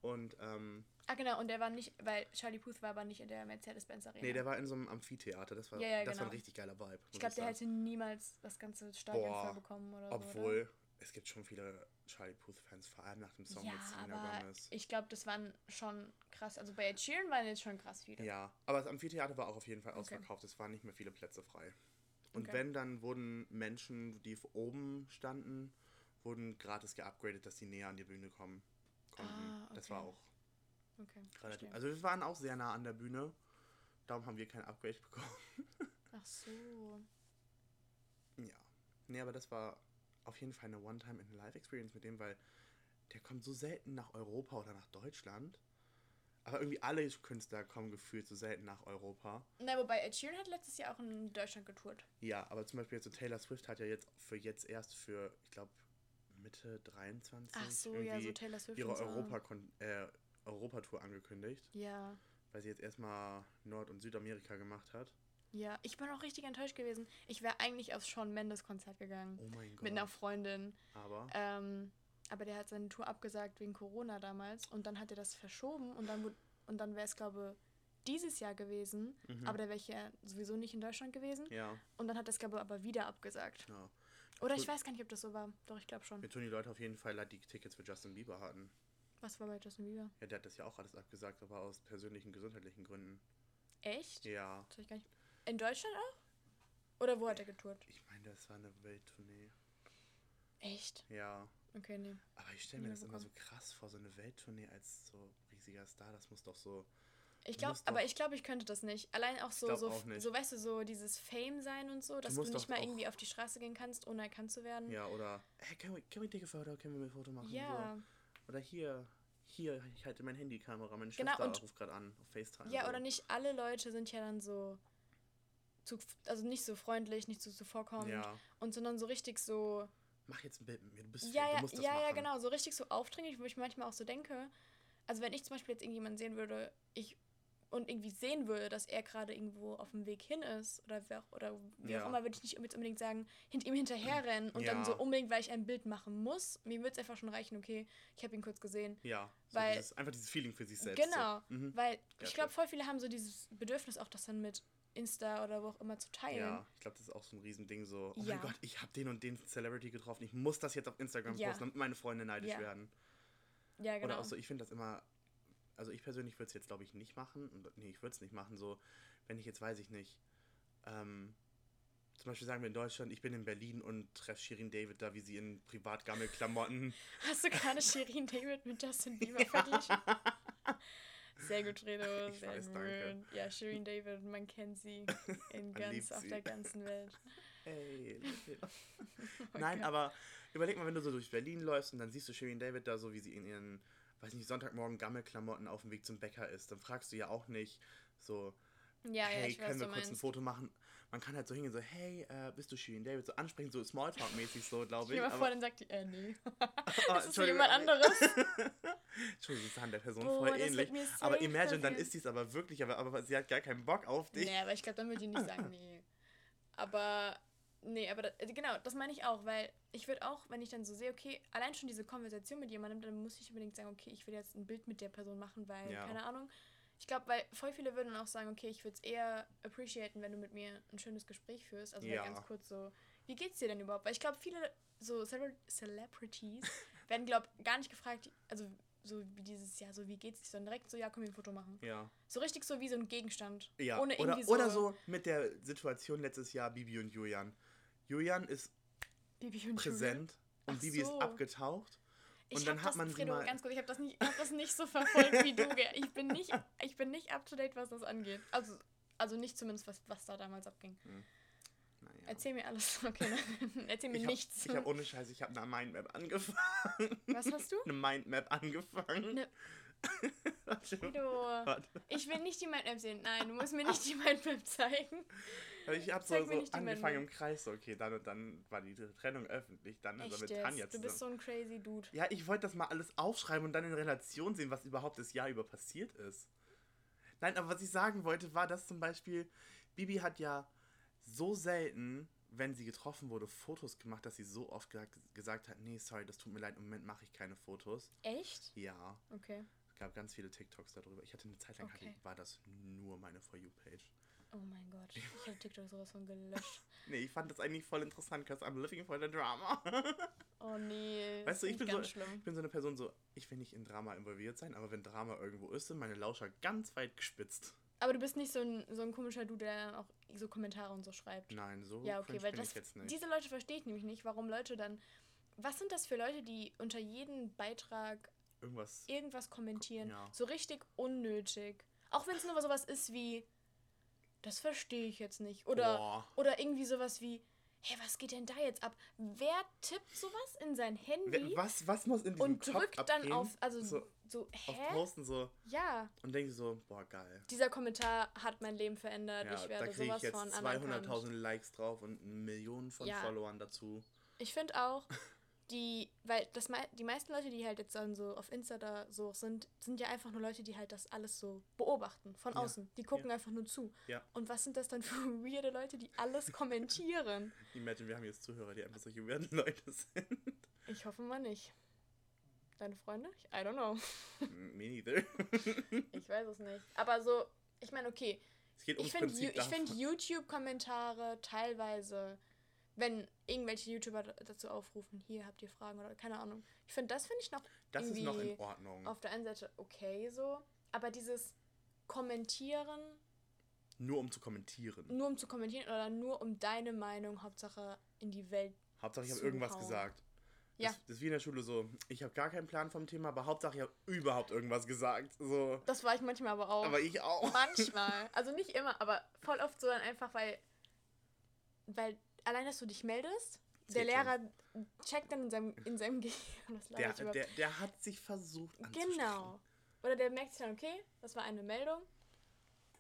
Speaker 1: Und, ähm,
Speaker 2: ah, genau, und der war nicht, weil Charlie Puth war aber nicht in der Mercedes-Benz Arena.
Speaker 1: nee, der war in so einem Amphitheater. Das war,
Speaker 2: Ja, ja,
Speaker 1: das war ein
Speaker 2: genau.
Speaker 1: richtig geiler Vibe.
Speaker 2: ich glaube, der hätte niemals das ganze Stadion voll bekommen oder so.
Speaker 1: Obwohl, es gibt schon viele Charlie Puth-Fans, vor allem nach dem? Song
Speaker 2: Ja,
Speaker 1: mit Selena
Speaker 2: aber
Speaker 1: Gomez.
Speaker 2: ich glaube, das waren schon krass. Also bei Ed Sheeran waren jetzt schon krass viele.
Speaker 1: Ja, aber das Amphitheater war auch auf jeden Fall
Speaker 2: Okay.
Speaker 1: ausverkauft. Es waren nicht mehr viele Plätze frei. Und
Speaker 2: Okay.
Speaker 1: wenn, dann wurden Menschen, die oben standen, wurden gratis geupgradet, dass sie näher an die Bühne kommen konnten.
Speaker 2: Ah,
Speaker 1: Das
Speaker 2: okay.
Speaker 1: war auch
Speaker 2: Okay,
Speaker 1: relativ. Also wir waren auch sehr nah an der Bühne. Darum haben wir kein Upgrade bekommen.
Speaker 2: Ach so.
Speaker 1: Ja. Nee, aber das war auf jeden Fall eine One-Time-in-Life-Experience mit dem, weil der kommt so selten nach Europa oder nach Deutschland. Aber irgendwie alle Künstler kommen gefühlt so selten nach Europa.
Speaker 2: Na, wobei Ed Sheeran hat letztes Jahr auch in Deutschland getourt.
Speaker 1: Ja, aber zum Beispiel jetzt so Taylor Swift hat ja jetzt für jetzt erst für, ich glaube, Mitte 23
Speaker 2: Ach so, ja, so Taylor Swift
Speaker 1: ihre
Speaker 2: so.
Speaker 1: Europa äh, Europatour angekündigt,
Speaker 2: Ja,
Speaker 1: weil sie jetzt erstmal Nord- und Südamerika gemacht hat.
Speaker 2: Ja, ich bin auch richtig enttäuscht gewesen. Ich wäre eigentlich aufs Shawn Mendes Konzert gegangen.
Speaker 1: Oh mein Gott.
Speaker 2: mit einer Freundin.
Speaker 1: Aber,
Speaker 2: Ähm, aber der hat seine Tour abgesagt wegen Corona damals. Und dann hat er das verschoben. Und dann, und dann wäre es, glaube dieses Jahr gewesen.
Speaker 1: Mhm.
Speaker 2: Aber da wäre ich ja sowieso nicht in Deutschland gewesen.
Speaker 1: ja,
Speaker 2: Und dann hat das, glaube ich, aber wieder abgesagt.
Speaker 1: ja.
Speaker 2: Oder ich weiß gar nicht, ob das so war. Doch, ich glaube schon.
Speaker 1: Mir tun die Leute auf jeden Fall leid, die Tickets für Justin Bieber hatten.
Speaker 2: Was war bei Justin Bieber?
Speaker 1: Ja, der hat das ja auch alles abgesagt, aber aus persönlichen gesundheitlichen Gründen.
Speaker 2: Echt?
Speaker 1: Ja.
Speaker 2: Das ich gar nicht. In Deutschland auch? Oder wo hat er getourt?
Speaker 1: Ich meine, das war eine Welttournee.
Speaker 2: Echt?
Speaker 1: Ja.
Speaker 2: Okay, nee.
Speaker 1: Aber ich stelle mir das
Speaker 2: Ja,
Speaker 1: immer so
Speaker 2: bekommen.
Speaker 1: krass vor, so eine Welttournee als so riesiger Star. Das muss doch so.
Speaker 2: Ich
Speaker 1: Du
Speaker 2: glaube, aber ich glaube, ich könnte das nicht. Allein auch so, so,
Speaker 1: auch
Speaker 2: so, weißt du, so dieses Fame sein und so, dass du,
Speaker 1: musst
Speaker 2: nicht mal irgendwie auf die Straße gehen kannst, ohne erkannt zu werden.
Speaker 1: Ja, oder. Hey, can we, can we take a photo? Können wir ein Foto machen?
Speaker 2: Ja,
Speaker 1: So. Oder hier. Hier, ich halte meine Handykamera. Meine
Speaker 2: Genau,
Speaker 1: Schwester ruft gerade an. Auf FaceTime.
Speaker 2: ja,
Speaker 1: so.
Speaker 2: oder nicht alle Leute sind ja dann so, zu, also nicht so freundlich, nicht so zuvorkommend
Speaker 1: Ja.
Speaker 2: und sondern so richtig so,
Speaker 1: Mach jetzt ein Bild mit mir. Du bist
Speaker 2: ja,
Speaker 1: fake, du
Speaker 2: ja,
Speaker 1: musst das
Speaker 2: ja,
Speaker 1: machen.
Speaker 2: ja, genau, so richtig so aufdringlich, wo ich manchmal auch so denke, also wenn ich zum Beispiel jetzt irgendjemanden sehen würde, ich und irgendwie sehen würde, dass er gerade irgendwo auf dem Weg hin ist oder wer auch, oder wie
Speaker 1: Ja.
Speaker 2: auch immer, würde ich nicht unbedingt sagen, hinter ihm hinterherrennen und dann
Speaker 1: Ja.
Speaker 2: so unbedingt, weil ich ein Bild machen muss. Mir würde es einfach schon reichen, okay, ich habe ihn kurz gesehen.
Speaker 1: Ja. So
Speaker 2: Weil-
Speaker 1: dieses, einfach dieses Feeling für sich selbst.
Speaker 2: Genau,
Speaker 1: So. Mhm.
Speaker 2: weil
Speaker 1: Ja,
Speaker 2: ich glaube, voll viele haben so dieses Bedürfnis auch, das dann mit Insta oder wo auch immer zu teilen.
Speaker 1: Ja, ich glaube, das ist auch so ein Riesending so, oh
Speaker 2: Ja.
Speaker 1: mein Gott, ich habe den und den Celebrity getroffen, ich muss das jetzt auf Instagram
Speaker 2: Ja.
Speaker 1: posten, damit meine Freunde neidisch
Speaker 2: Ja.
Speaker 1: werden.
Speaker 2: Ja, genau.
Speaker 1: Oder auch so, ich finde das immer, also ich persönlich würde es jetzt, glaube ich, nicht machen. Nee, ich würde es nicht machen, so, wenn ich jetzt, weiß ich nicht, ähm, zum Beispiel sagen wir in Deutschland, ich bin in Berlin und treffe Shirin David da, wie sie in Privatgammelklamotten.
Speaker 2: Hast du gerade Shirin David mit Justin Bieber verglichen? Sehr gut, Redo.
Speaker 1: Ich
Speaker 2: Sehr
Speaker 1: weiß,
Speaker 2: gut.
Speaker 1: danke.
Speaker 2: Ja, Shirin David, man kennt sie in ganz, auf
Speaker 1: sie.
Speaker 2: der ganzen Welt.
Speaker 1: Hey,
Speaker 2: Oh
Speaker 1: Nein,
Speaker 2: Gott.
Speaker 1: aber überleg mal, wenn du so durch Berlin läufst und dann siehst du Shirin David da so, wie sie in ihren, weiß nicht, Sonntagmorgen Gammelklamotten auf dem Weg zum Bäcker ist, dann fragst du ja auch nicht so,
Speaker 2: Ja, ja,
Speaker 1: hey,
Speaker 2: weiß,
Speaker 1: können wir
Speaker 2: du
Speaker 1: kurz ein
Speaker 2: meinst.
Speaker 1: Foto machen? Man kann halt so hingehen, so, hey, äh, bist du Shirin David? So ansprechen, so Smalltalk-mäßig so, glaube ich.
Speaker 2: mal
Speaker 1: Aber,
Speaker 2: vor, dann sagt die, äh, nee.
Speaker 1: Ah,
Speaker 2: Das ist
Speaker 1: Entschuldigung,
Speaker 2: jemand anderes.
Speaker 1: Entschuldigung, das ist an der Person
Speaker 2: Boah,
Speaker 1: voll
Speaker 2: das
Speaker 1: ähnlich. Aber imagine, dann ist sie es aber wirklich, aber, aber sie hat gar keinen Bock auf dich.
Speaker 2: Nee, aber ich glaube, dann würde die nicht sagen, nee. Aber, nee, aber da, äh, genau, das meine ich auch, weil ich würde auch, wenn ich dann so sehe, okay, allein schon diese Konversation mit jemandem, dann muss ich unbedingt sagen, okay, ich will jetzt ein Bild mit der Person machen, weil,
Speaker 1: Ja.
Speaker 2: keine Ahnung. Ich glaube, weil voll viele würden auch sagen, okay, ich würde es eher appreciaten, wenn du mit mir ein schönes Gespräch führst. Also
Speaker 1: Ja.
Speaker 2: halt ganz kurz so, wie geht's dir denn überhaupt? Weil ich glaube, viele so Cele Celebrities werden, glaube gar nicht gefragt, also so wie dieses, ja, so wie geht's dir, sondern direkt so, ja, komm, wir ein Foto machen.
Speaker 1: Ja.
Speaker 2: So richtig so wie so ein Gegenstand.
Speaker 1: Ja,
Speaker 2: Ohne
Speaker 1: oder,
Speaker 2: irgendwie so,
Speaker 1: oder so mit der Situation letztes Jahr Bibi und Julian. Julian ist
Speaker 2: Bibi und Julian.
Speaker 1: präsent und
Speaker 2: Ach
Speaker 1: Bibi
Speaker 2: so.
Speaker 1: ist abgetaucht.
Speaker 2: Ich
Speaker 1: Und dann hat
Speaker 2: das,
Speaker 1: man
Speaker 2: Fredo,
Speaker 1: mal-
Speaker 2: ganz kurz, ich habe das, nicht- hab das nicht so verfolgt wie du. Ich bin nicht, ich bin nicht up to date, was das angeht. Also, also nicht zumindest, was, was da damals abging.
Speaker 1: Naja.
Speaker 2: Erzähl mir alles. Okay, nein. Erzähl mir
Speaker 1: ich
Speaker 2: nichts.
Speaker 1: Hab, ich habe ohne Scheiß, ich habe eine Mindmap angefangen.
Speaker 2: was hast du?
Speaker 1: Eine Mindmap angefangen.
Speaker 2: Ne-
Speaker 1: warte.
Speaker 2: ich will nicht die Mindmap sehen. Nein, du musst mir nicht die Mindmap zeigen.
Speaker 1: Ich habe so, so angefangen im. Kreis. So, okay, dann und dann war die Trennung öffentlich. Dann ist er
Speaker 2: Echt
Speaker 1: mit
Speaker 2: jetzt?
Speaker 1: Tanja
Speaker 2: Du bist
Speaker 1: zusammen.
Speaker 2: so ein crazy Dude.
Speaker 1: Ja, ich wollte das mal alles aufschreiben und dann in Relation sehen, was überhaupt das Jahr über passiert ist. Nein, aber was ich sagen wollte, war, dass zum Beispiel Bibi hat ja so selten, wenn sie getroffen wurde, Fotos gemacht, dass sie so oft ge gesagt hat, nee, sorry, das tut mir leid, im Moment mache ich keine Fotos.
Speaker 2: Echt?
Speaker 1: Ja,
Speaker 2: Okay.
Speaker 1: es gab ganz viele TikToks darüber. Ich hatte eine Zeit lang,
Speaker 2: Okay.
Speaker 1: hatte, war das nur meine For You-Page.
Speaker 2: Oh mein Gott. Ich habe TikTok sowas von gelöscht.
Speaker 1: Nee, ich fand das eigentlich voll interessant, because I'm living for the drama.
Speaker 2: Oh nee.
Speaker 1: Weißt du, ich bin, so,
Speaker 2: schlimm.
Speaker 1: ich bin so eine Person, so, ich will nicht in Drama involviert sein, aber wenn Drama irgendwo ist, sind meine Lauscher ganz weit gespitzt.
Speaker 2: Aber du bist nicht so ein, so ein komischer Dude, der auch so Kommentare und so schreibt.
Speaker 1: Nein, so
Speaker 2: Ja, okay, weil das,
Speaker 1: ich jetzt nicht.
Speaker 2: diese Leute verstehe ich nämlich nicht, warum Leute dann. Was sind das für Leute, die unter jeden Beitrag
Speaker 1: Irgendwas.
Speaker 2: irgendwas kommentieren?
Speaker 1: Ja.
Speaker 2: So richtig unnötig. Auch wenn es nur sowas ist wie, das verstehe ich jetzt nicht. Oder,
Speaker 1: Boah.
Speaker 2: oder irgendwie sowas wie, hä, was geht denn da jetzt ab? Wer tippt sowas in sein Handy
Speaker 1: Was, was muss in diesem
Speaker 2: und
Speaker 1: Kopf
Speaker 2: drückt dann
Speaker 1: abgehen?
Speaker 2: auf, also
Speaker 1: so
Speaker 2: so,
Speaker 1: auf
Speaker 2: hä?
Speaker 1: Posten so
Speaker 2: Ja,
Speaker 1: und denke so, boah, geil.
Speaker 2: dieser Kommentar hat mein Leben verändert.
Speaker 1: Ja,
Speaker 2: ich
Speaker 1: da
Speaker 2: werde
Speaker 1: ich
Speaker 2: sowas
Speaker 1: jetzt
Speaker 2: von anerkannt.
Speaker 1: 200.000 Likes drauf und Millionen von
Speaker 2: Ja.
Speaker 1: Followern dazu.
Speaker 2: Ich finde auch, die, weil das die meisten Leute, die halt jetzt dann so auf Insta da so sind, sind ja einfach nur Leute, die halt das alles so beobachten von
Speaker 1: Ja,
Speaker 2: außen. Die gucken einfach nur zu.
Speaker 1: Ja.
Speaker 2: Und was sind das dann für weirde Leute, die alles kommentieren?
Speaker 1: Imagine, wir haben jetzt Zuhörer, die einfach solche weirden Leute sind.
Speaker 2: Ich hoffe mal nicht. Deine Freunde? Ich- I don't know.
Speaker 1: Me neither.
Speaker 2: Ich weiß es nicht. Aber so, ich meine, okay.
Speaker 1: Es geht ums
Speaker 2: Ich finde find. YouTube-Kommentare teilweise, wenn irgendwelche YouTuber da- dazu aufrufen, hier habt ihr Fragen oder keine Ahnung. Ich finde, das finde ich noch
Speaker 1: Das ist noch in Ordnung.
Speaker 2: auf der einen Seite okay so. Aber dieses Kommentieren,
Speaker 1: Nur um zu kommentieren.
Speaker 2: nur um zu kommentieren oder nur um deine Meinung, Hauptsache in die Welt.
Speaker 1: Hauptsache, ich habe irgendwas
Speaker 2: hauen.
Speaker 1: gesagt.
Speaker 2: Ja.
Speaker 1: Das, das ist wie in der Schule so, ich habe gar keinen Plan vom Thema, aber Hauptsache, ich habe überhaupt irgendwas gesagt. So.
Speaker 2: Das war ich manchmal aber auch.
Speaker 1: Aber ich auch.
Speaker 2: Manchmal. Also nicht immer, aber voll oft so dann einfach, weil, weil allein, dass du dich meldest, der
Speaker 1: Zählt schon.
Speaker 2: Lehrer checkt dann in seinem, in seinem Gehirn,
Speaker 1: Der,
Speaker 2: ich
Speaker 1: der, der hat sich versucht.
Speaker 2: Genau. Oder der merkt sich dann, okay, das war eine Meldung.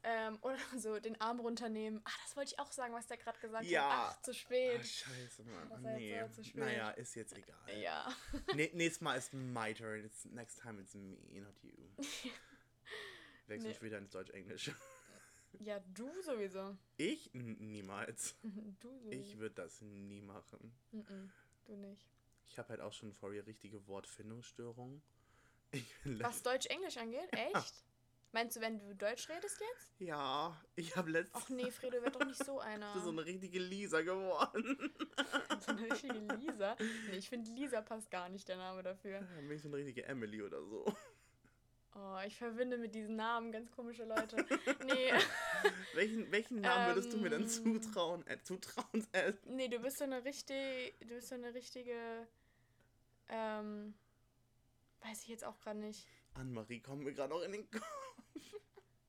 Speaker 2: Ähm, oder so den Arm runternehmen. Ah, das wollte ich auch sagen, was der gerade gesagt
Speaker 1: Ja.
Speaker 2: hat. Ach, zu spät.
Speaker 1: Ah, scheiße, Mann.
Speaker 2: Das jetzt
Speaker 1: nee.
Speaker 2: zu spät.
Speaker 1: Naja, ist jetzt egal.
Speaker 2: ja.
Speaker 1: Nee, nächstes Mal ist my turn. It's, next time it's me, not you. Wechsel
Speaker 2: Nee.
Speaker 1: wieder ins Deutsch-Englisch.
Speaker 2: Ja, du sowieso.
Speaker 1: Ich? Niemals.
Speaker 2: Du sowieso.
Speaker 1: Ich würde das nie machen.
Speaker 2: Mhm, du nicht.
Speaker 1: Ich habe halt auch schon vor ihr richtige Wortfindungsstörungen.
Speaker 2: Was Deutsch-Englisch angeht? Echt? Meinst du, wenn du Deutsch redest jetzt?
Speaker 1: Ja, ich habe letztens
Speaker 2: Ach nee, Fredo wird doch nicht so einer.
Speaker 1: so eine richtige Lisa geworden.
Speaker 2: So eine richtige Lisa. Nee, ich finde Lisa passt gar nicht der Name dafür.
Speaker 1: Dann bin ich so eine richtige Emily oder so.
Speaker 2: Oh, ich verbinde mit diesen Namen ganz komische Leute. Nee,
Speaker 1: Welchen, welchen Namen würdest du mir denn
Speaker 2: Ähm.
Speaker 1: zutrauen? Äh, zutrauen? Äh,
Speaker 2: nee, du bist so eine richtige, du bist so eine richtige, ähm, weiß ich jetzt auch gerade nicht.
Speaker 1: Annemarie kommt mir gerade noch in den Kopf.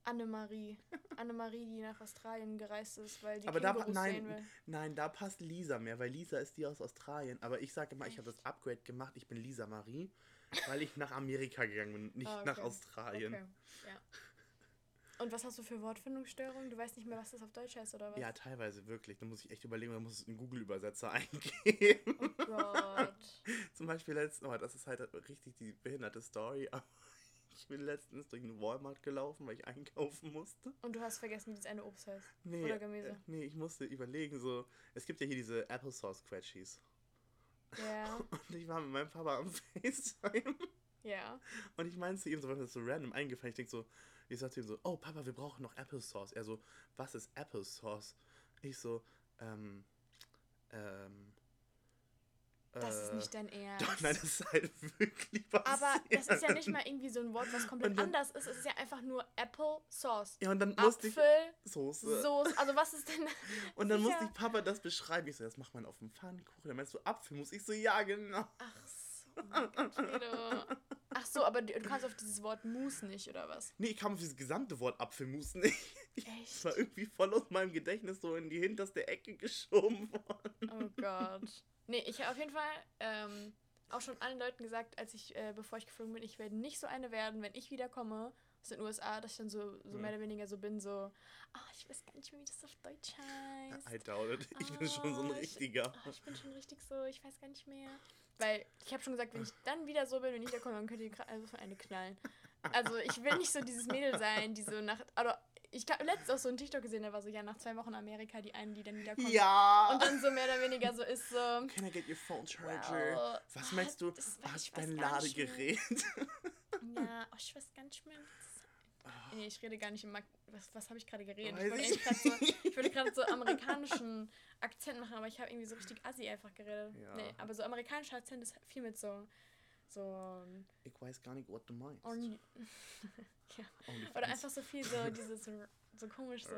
Speaker 2: Annemarie. Annemarie, die nach Australien gereist ist, weil die
Speaker 1: Aber da,
Speaker 2: Kängurus sehen will.
Speaker 1: nein, nein, da passt Lisa mehr, weil Lisa ist die aus Australien. Aber ich sage immer, ich habe das Upgrade gemacht. Ich bin Lisa Marie, weil ich nach Amerika gegangen bin, nicht
Speaker 2: Ah,
Speaker 1: nach
Speaker 2: okay.
Speaker 1: Australien.
Speaker 2: Okay, ja. Und was hast du für Wortfindungsstörungen? Du weißt nicht mehr, was das auf Deutsch heißt, oder was?
Speaker 1: Ja, teilweise wirklich. Da muss ich echt überlegen, da muss ich einen Google-Übersetzer eingeben.
Speaker 2: Oh Gott.
Speaker 1: Zum Beispiel letztens, oh, das ist halt richtig die behinderte Story, aber ich bin letztens durch einen Walmart gelaufen, weil ich einkaufen musste.
Speaker 2: Und du hast vergessen, wie das eine Obst heißt.
Speaker 1: Nee,
Speaker 2: Oder Gemüse.
Speaker 1: äh, nee, ich musste überlegen, so, es gibt ja hier diese Applesauce Quetchies.
Speaker 2: Ja,
Speaker 1: Und ich war mit meinem Papa am FaceTime
Speaker 2: ja.
Speaker 1: und ich meinte zu ihm so, weil mir das so random eingefallen, ich denke so, ich sagte ihm so, oh Papa, wir brauchen noch Applesauce. Er so, was ist Applesauce? Ich so, ähm, ähm,
Speaker 2: Das ist
Speaker 1: äh,
Speaker 2: nicht dein Ernst.
Speaker 1: Doch, nein, das ist halt wirklich was.
Speaker 2: Aber das ist ja nicht mal irgendwie so ein Wort, was komplett
Speaker 1: dann-
Speaker 2: anders ist. Es ist ja einfach nur Apple Sauce.
Speaker 1: Ja, und dann musste ich.
Speaker 2: Apfel,
Speaker 1: Soße.
Speaker 2: Soße. Also was ist denn.
Speaker 1: Und dann musste
Speaker 2: sicher-
Speaker 1: ich Papa das beschreiben. Ich so, das macht man auf dem Pfannkuchen. Dann meinst du Apfelmus? Ich so, ja, genau.
Speaker 2: Ach so, oh. Ach so, aber du, du kannst auf dieses Wort Mousse nicht, oder was?
Speaker 1: Nee, ich kam auf dieses gesamte Wort Apfelmus nicht.
Speaker 2: Echt?
Speaker 1: Das war irgendwie voll aus meinem Gedächtnis so in die hinterste Ecke geschoben worden.
Speaker 2: Oh Gott. Nee, ich habe auf jeden Fall ähm, auch schon allen Leuten gesagt, als ich, äh, bevor ich geflogen bin, ich werde nicht so eine werden, wenn ich wiederkomme aus den USA, dass ich dann so, so
Speaker 1: Ja.
Speaker 2: mehr oder weniger so bin, so, ah, ich weiß gar nicht mehr, wie das auf Deutsch heißt.
Speaker 1: I doubt it. Ich bin schon so ein
Speaker 2: Ah, ich-
Speaker 1: richtiger.
Speaker 2: Ah, ich bin schon richtig so, ich weiß gar nicht mehr. Weil ich habe schon gesagt, wenn ich dann wieder so bin und nicht wiederkomme, dann könnt ihr also von eine knallen. Also ich will nicht so dieses Mädel sein, die so nach. Aber ich habe letztens auch so einen TikTok gesehen, der war so, ja, nach zwei Wochen Amerika, die einen, die dann wiederkommen.
Speaker 1: Ja.
Speaker 2: Und dann so mehr oder weniger so ist so.
Speaker 1: Can I get your phone charger?
Speaker 2: Well,
Speaker 1: Was meinst du?
Speaker 2: ich weiß
Speaker 1: dein. Ladegerät.
Speaker 2: Ja, oh, ich weiß nicht mehr. Nee, ich rede gar nicht im. Mag was was habe ich gerade geredet?
Speaker 1: Weiß
Speaker 2: Ich wollte, eigentlich grad so, gerade so amerikanischen Akzent machen, aber ich habe irgendwie so richtig assi einfach geredet.
Speaker 1: Ja.
Speaker 2: Nee, aber so amerikanischer Akzent ist viel mit so. So.
Speaker 1: Ich weiß gar nicht, what du meinst.
Speaker 2: Only,
Speaker 1: OnlyFans.
Speaker 2: oder einfach so viel so dieses so, so komisch so.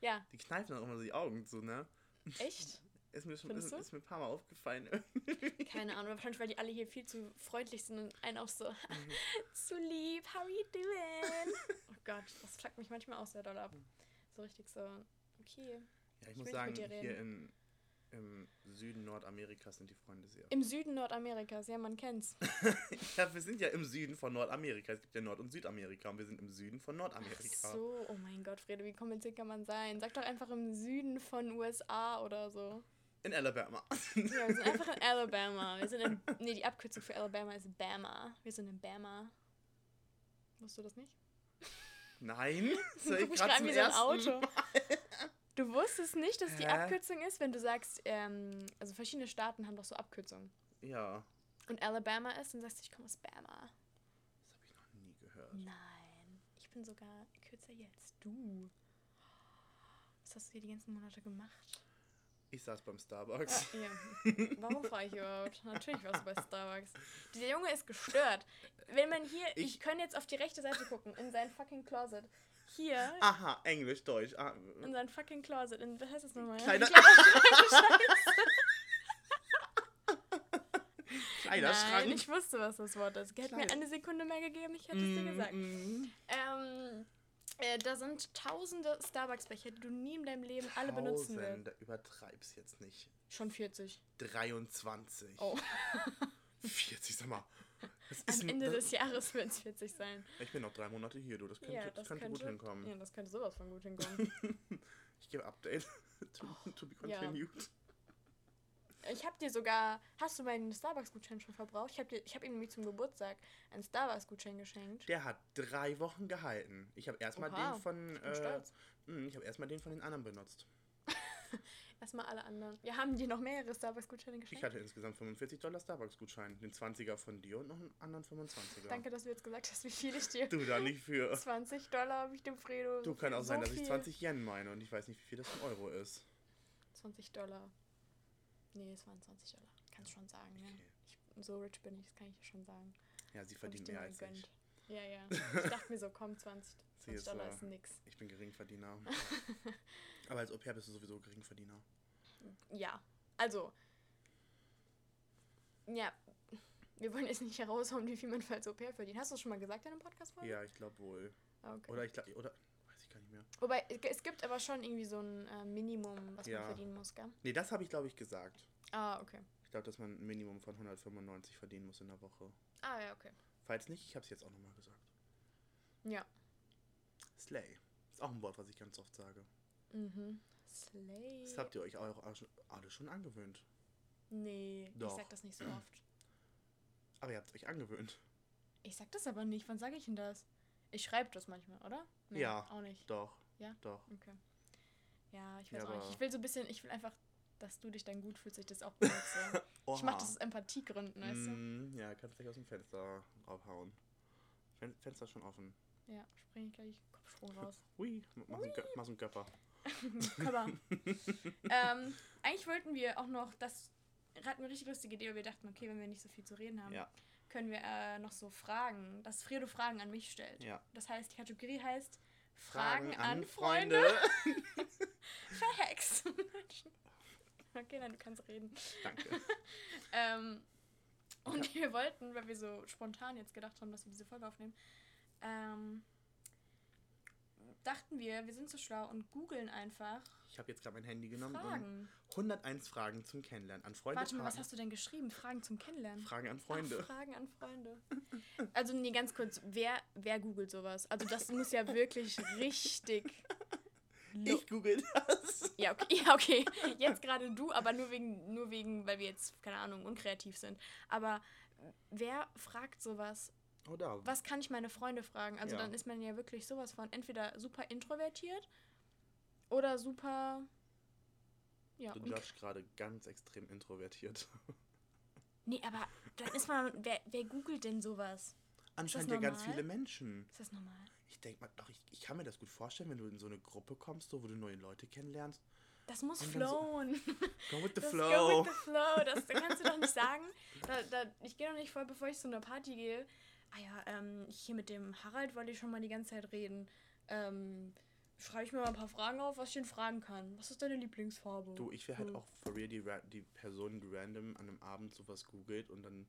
Speaker 2: Ja,
Speaker 1: Die kneifen auch immer so die Augen zu, ne?
Speaker 2: echt?
Speaker 1: Ist mir schon ist, ist mir ein paar Mal aufgefallen.
Speaker 2: Keine Ahnung, wahrscheinlich, weil die alle hier viel zu freundlich sind und einen auch so zu lieb, how are you doing? oh Gott, das fuckt mich manchmal auch sehr doll ab. So richtig so, okay.
Speaker 1: Ja, ich
Speaker 2: Ich
Speaker 1: muss sagen, hier in, im Süden Nordamerikas sind die Freunde sehr.
Speaker 2: Im Süden Nordamerikas, ja, man kennt's.
Speaker 1: Ja, wir sind ja im Süden von Nordamerika. Es gibt ja Nord- und Südamerika und wir sind im Süden von Nordamerika.
Speaker 2: Ach so, oh mein Gott, Frede, wie kompliziert kann man sein? Sag doch einfach im Süden von USA oder so.
Speaker 1: In Alabama.
Speaker 2: Ja, wir sind einfach in Alabama. Wir sind in. Nee, die Abkürzung für Alabama ist Bama. Wir sind in Bama. Wusstest du das nicht?
Speaker 1: Nein. Das ich
Speaker 2: gerade
Speaker 1: zum
Speaker 2: wie so ein Auto.
Speaker 1: Mal.
Speaker 2: Du wusstest nicht, dass die
Speaker 1: Hä?
Speaker 2: Abkürzung ist, wenn du sagst, ähm, also verschiedene Staaten haben doch so Abkürzungen.
Speaker 1: Ja.
Speaker 2: Und Alabama ist, dann sagst du, ich komme aus Bama.
Speaker 1: Das habe ich noch nie gehört.
Speaker 2: Nein, ich bin sogar kürzer jetzt. Du. Was hast du hier die ganzen Monate gemacht?
Speaker 1: Ich saß beim Starbucks.
Speaker 2: Ja. Warum frage ich überhaupt? Natürlich warst du bei Starbucks. Dieser Junge ist gestört. Wenn man hier, ich,
Speaker 1: Ich-
Speaker 2: kann jetzt auf die rechte Seite gucken, in sein fucking Closet. Hier,
Speaker 1: Aha, Englisch, Deutsch. Ah,
Speaker 2: in sein fucking Closet. In, was heißt das nochmal?
Speaker 1: Kleiner- Kleiderschrank.
Speaker 2: Nein, ich wusste, was das Wort ist. Hätte mir eine Sekunde mehr gegeben, ich hätte es dir
Speaker 1: Mm,
Speaker 2: gesagt.
Speaker 1: mm.
Speaker 2: Ähm, äh, da sind tausende Starbucks-Becher, die du nie in deinem Leben alle benutzen willst.
Speaker 1: Tausend, Übertreib's jetzt nicht.
Speaker 2: Schon 40.
Speaker 1: 23.
Speaker 2: Oh,
Speaker 1: 40, sag mal.
Speaker 2: Am
Speaker 1: ein-
Speaker 2: Ende
Speaker 1: das,
Speaker 2: des Jahres wird es 40 sein.
Speaker 1: Ich bin noch drei Monate hier, du. Das könnte,
Speaker 2: ja,
Speaker 1: das
Speaker 2: das
Speaker 1: könnte, gut hinkommen.
Speaker 2: Ja, das könnte sowas von gut hinkommen.
Speaker 1: Ich gebe Update. to, to be
Speaker 2: Oh, Ja. Ich habe dir sogar, hast du meinen Starbucks-Gutschein schon verbraucht? Ich habe hab ihm nämlich zum Geburtstag einen Starbucks-Gutschein geschenkt.
Speaker 1: Der hat drei Wochen gehalten. Ich habe erstmal den von.
Speaker 2: Ich
Speaker 1: Äh,
Speaker 2: stolz.
Speaker 1: mh, ich habe erstmal den von den anderen benutzt.
Speaker 2: Erstmal alle anderen. Wir haben dir noch mehrere Starbucks-Gutscheine
Speaker 1: Ich
Speaker 2: geschenkt.
Speaker 1: hatte insgesamt 45 Dollar Starbucks-Gutschein. Den 20er von dir und noch einen anderen 25er.
Speaker 2: Danke, dass du jetzt gesagt hast, wie viel ich dir.
Speaker 1: Du da nicht für.
Speaker 2: 20 Dollar habe ich dem Fredo.
Speaker 1: Du kann auch
Speaker 2: so
Speaker 1: sein, dass ich
Speaker 2: viel.
Speaker 1: 20 Yen meine und ich weiß nicht, wie viel das in Euro ist.
Speaker 2: 20 Dollar. Nee, es waren 20 Dollar. Kannst schon sagen, ne?
Speaker 1: Okay.
Speaker 2: Ich, so rich bin ich, das kann ich schon sagen.
Speaker 1: Ja, sie verdient mehr als
Speaker 2: gegönnt.
Speaker 1: ich.
Speaker 2: Ja, ja. Ich dachte mir so, komm, 20,
Speaker 1: Sie
Speaker 2: 20
Speaker 1: ist
Speaker 2: Dollar
Speaker 1: so-
Speaker 2: ist nix.
Speaker 1: Ich bin Geringverdiener. Aber als Au-pair bist du sowieso Geringverdiener.
Speaker 2: Ja, also. Ja, wir wollen jetzt nicht heraushauen, wie viel man für als Au-pair verdient. Hast du das schon mal gesagt in einem Podcast-Folge?
Speaker 1: Ja, ich glaube wohl.
Speaker 2: Okay.
Speaker 1: Oder ich glaube, oder weiß ich gar nicht mehr.
Speaker 2: Wobei, es gibt aber schon irgendwie so ein äh, Minimum, was
Speaker 1: Ja.
Speaker 2: man verdienen muss, gell?
Speaker 1: Nee, das habe ich glaube ich gesagt.
Speaker 2: Ah, okay.
Speaker 1: Ich glaube, dass man ein Minimum von 195 verdienen muss in der Woche.
Speaker 2: Ah, ja, okay.
Speaker 1: Falls nicht, ich habe es jetzt auch nochmal gesagt.
Speaker 2: Ja.
Speaker 1: Slay. Ist auch ein Wort, was ich ganz oft sage.
Speaker 2: Mhm. Slay.
Speaker 1: Das habt ihr euch auch alle schon angewöhnt.
Speaker 2: Nee,
Speaker 1: Doch.
Speaker 2: ich sag das nicht so oft.
Speaker 1: Aber ihr habt es euch angewöhnt.
Speaker 2: Ich sag das aber nicht. Wann sage ich denn das? Ich schreibe das manchmal, oder? Nee,
Speaker 1: Ja.
Speaker 2: Auch nicht.
Speaker 1: Doch.
Speaker 2: Ja?
Speaker 1: Doch.
Speaker 2: Okay. Ja, ich weiß
Speaker 1: Ja,
Speaker 2: auch nicht. Ich will so ein bisschen, ich will einfach, dass du dich dann gut fühlst, dass ich das auch benutze. ich mach das aus Empathiegründen, weißt du?
Speaker 1: Mm, ja, kannst gleich aus dem Fenster raufhauen. Fen Fenster schon offen.
Speaker 2: Ja, spring ich gleich Kopfsprung raus.
Speaker 1: Hui, mach so mach so einen Göpper.
Speaker 2: Körper. ähm, eigentlich wollten wir auch noch, das hatten wir eine richtig lustige Idee, weil wir dachten, okay, wenn wir nicht so viel zu reden haben,
Speaker 1: Ja.
Speaker 2: Können wir äh, noch so Fragen, dass Fredo Fragen an mich stellt.
Speaker 1: Ja.
Speaker 2: Das heißt, die Kategorie heißt
Speaker 1: Fragen,
Speaker 2: Fragen,
Speaker 1: an Freunde.
Speaker 2: Verhext. okay, dann du kannst reden.
Speaker 1: Danke.
Speaker 2: Ähm, und wir wollten, weil wir so spontan jetzt gedacht haben, dass wir diese Folge aufnehmen, ähm, dachten wir, wir sind so schlau und googeln einfach
Speaker 1: Ich habe jetzt gerade mein Handy genommen
Speaker 2: Fragen.
Speaker 1: und 101 Fragen zum Kennenlernen. An Freunde.
Speaker 2: Warte mal, was hast du denn geschrieben? Fragen zum Kennenlernen.
Speaker 1: Fragen an
Speaker 2: Ach,
Speaker 1: Freunde.
Speaker 2: Fragen an Freunde. Also nee, ganz kurz, wer, wer googelt sowas? Also das muss ja wirklich richtig... lo-
Speaker 1: Ich google das.
Speaker 2: Ja, okay, ja, okay. Jetzt gerade du, aber nur wegen, nur wegen, weil wir jetzt, keine Ahnung, unkreativ sind. Aber wer fragt sowas?
Speaker 1: Oder?
Speaker 2: Was kann ich meine Freunde fragen? Also
Speaker 1: Ja.
Speaker 2: dann ist man ja wirklich sowas von entweder super introvertiert oder super. Ja,
Speaker 1: Du judgst gerade ganz extrem introvertiert.
Speaker 2: nee, aber dann ist man. Wer, wer googelt denn sowas?
Speaker 1: Anscheinend ja ganz viele Menschen.
Speaker 2: Ist das normal?
Speaker 1: Ich denke mal, doch, ich, ich kann mir das gut vorstellen, wenn du in so eine Gruppe kommst, so, wo du neue Leute kennenlernst.
Speaker 2: Das muss
Speaker 1: dann so-
Speaker 2: flowen.
Speaker 1: Go with the
Speaker 2: das
Speaker 1: flow.
Speaker 2: Go with the flow. Das kannst du doch nicht sagen. Da, da, ich gehe doch nicht vor, bevor ich zu einer Party gehe. Ah ja, ähm, hier mit dem Harald wollte ich schon mal die ganze Zeit reden. Ähm, schreibe ich mir mal ein paar Fragen auf, was ich ihn fragen kann. Was ist deine Lieblingsfarbe?
Speaker 1: Du, ich wäre halt
Speaker 2: So.
Speaker 1: auch for real die, die Person, die random an einem Abend sowas googelt und dann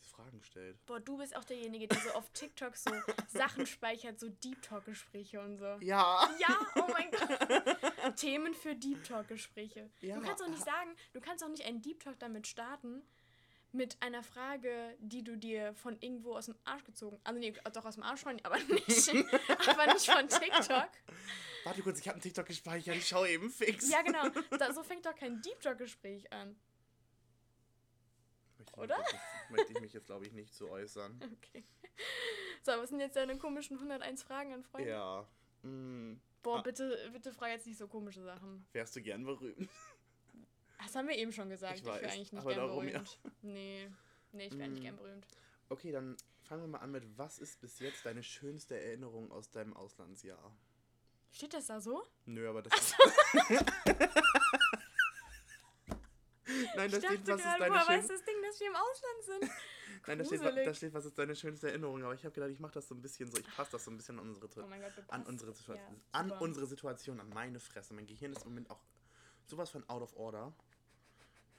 Speaker 1: diese Fragen stellt.
Speaker 2: Boah, du bist auch derjenige, der so auf TikTok so Sachen speichert, so Deep Talk-Gespräche und so.
Speaker 1: Ja.
Speaker 2: Ja, oh mein Gott. Themen für Deep Talk-Gespräche.
Speaker 1: Ja,
Speaker 2: du kannst doch nicht sagen, du kannst auch nicht einen Deep Talk damit starten, mit einer Frage, die du dir von irgendwo aus dem Arsch gezogen, also nee, doch aus dem Arsch schon, aber nicht, aber nicht von TikTok.
Speaker 1: Warte kurz, ich habe einen TikTok gespeichert, ich schaue eben fix.
Speaker 2: Ja, genau. Da, so fängt doch kein Deep Talk-Gespräch an.
Speaker 1: Möchte
Speaker 2: Oder?
Speaker 1: jetzt- Möchte ich mich jetzt, glaube ich, nicht so äußern.
Speaker 2: Okay. So, was sind jetzt deine komischen 101 Fragen an Freunde?
Speaker 1: Ja. Hm.
Speaker 2: Boah,
Speaker 1: Ah.
Speaker 2: bitte, bitte frag jetzt nicht so komische Sachen.
Speaker 1: Wärst du gern berühmt?
Speaker 2: Das haben wir eben schon gesagt.
Speaker 1: Ich
Speaker 2: Ich, wäre
Speaker 1: weiß,
Speaker 2: eigentlich nicht gern
Speaker 1: darum ja.
Speaker 2: berühmt. Nee. Nee, ich wäre nicht
Speaker 1: Mm.
Speaker 2: gern berühmt.
Speaker 1: Okay, dann fangen wir mal an mit, was ist bis jetzt deine schönste Erinnerung aus deinem Auslandsjahr?
Speaker 2: Steht das da so?
Speaker 1: Nö, aber das ist... Nein, da
Speaker 2: ich
Speaker 1: steht, was ist deine
Speaker 2: weiß
Speaker 1: schönste...
Speaker 2: das Ding, dass wir im Ausland sind?
Speaker 1: Nein, da steht, da steht, was ist deine schönste Erinnerung. Aber ich habe gedacht, ich mache das so ein bisschen so, ich passe das so ein bisschen an unsere,
Speaker 2: Oh mein Gott,
Speaker 1: an unsere, Situation,
Speaker 2: Ja,
Speaker 1: an unsere Situation, an meine Fresse. Mein Gehirn ist im Moment auch sowas von out of order.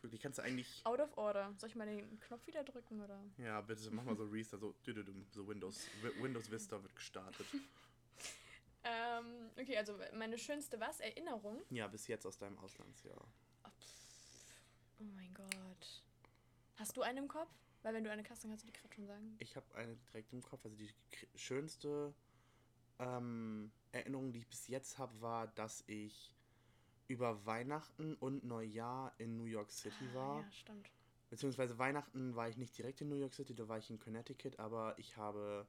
Speaker 1: Wirklich, kannst du eigentlich...
Speaker 2: Out of order. Soll ich mal den Knopf wieder drücken oder?
Speaker 1: Ja, bitte mach mal so Restart, so, so Windows, Wi- Windows Vista wird gestartet.
Speaker 2: Ähm, okay, also meine schönste was? Erinnerung?
Speaker 1: Ja, bis jetzt aus deinem Auslandsjahr.
Speaker 2: Oh, oh mein Gott. Hast du eine im Kopf? Weil wenn du eine hast, dann kannst du die gerade schon sagen.
Speaker 1: Ich habe eine direkt im Kopf. Also die schönste ähm, Erinnerung, die ich bis jetzt habe, war, dass ich über Weihnachten und Neujahr in New York City
Speaker 2: Ah,
Speaker 1: war.
Speaker 2: Ja, stimmt.
Speaker 1: Beziehungsweise Weihnachten war ich nicht direkt in New York City, da war ich in Connecticut, aber ich habe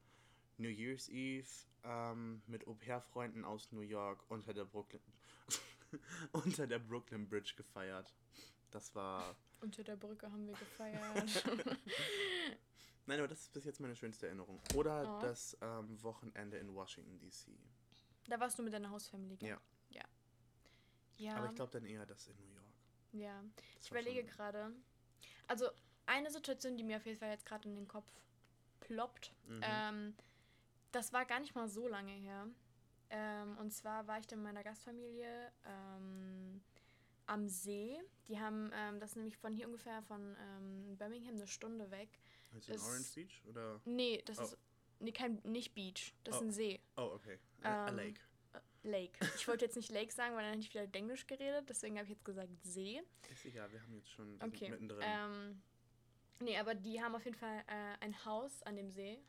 Speaker 1: New Year's Eve ähm, mit Au-pair-Freunden aus New York unter der Brooklyn unter der Brooklyn Bridge gefeiert. Das war.
Speaker 2: Unter der Brücke haben wir gefeiert.
Speaker 1: Nein, aber das ist bis jetzt meine schönste Erinnerung. Oder
Speaker 2: Oh.
Speaker 1: das ähm, Wochenende in Washington DC.
Speaker 2: da warst du mit deiner Hausfamilie, gell?
Speaker 1: Ja.
Speaker 2: Ja.
Speaker 1: Aber ich glaube dann eher das in New York.
Speaker 2: ja.
Speaker 1: Das
Speaker 2: Ich überlege gerade. Also, eine Situation, die mir auf jeden Fall jetzt gerade in den Kopf ploppt.
Speaker 1: Mhm.
Speaker 2: Ähm, das war gar nicht mal so lange her. Ähm, und zwar war ich dann mit meiner Gastfamilie ähm, am See. Die haben, ähm, das ist nämlich von hier ungefähr von ähm, Birmingham eine Stunde weg.
Speaker 1: Ist
Speaker 2: ist-
Speaker 1: Orange Beach oder?
Speaker 2: Nee, das
Speaker 1: Oh.
Speaker 2: ist. Nee, kein, nicht Beach. Das ist
Speaker 1: Oh.
Speaker 2: ein See.
Speaker 1: Oh, okay. A, a
Speaker 2: Ähm,
Speaker 1: Lake.
Speaker 2: Lake. Ich wollte jetzt nicht Lake sagen, weil dann hätte ich wieder Englisch geredet. Deswegen habe ich jetzt gesagt See.
Speaker 1: Ist egal, wir haben jetzt schon
Speaker 2: Okay.
Speaker 1: mittendrin.
Speaker 2: Ähm, nee, aber die haben auf jeden Fall äh, ein Haus an dem See.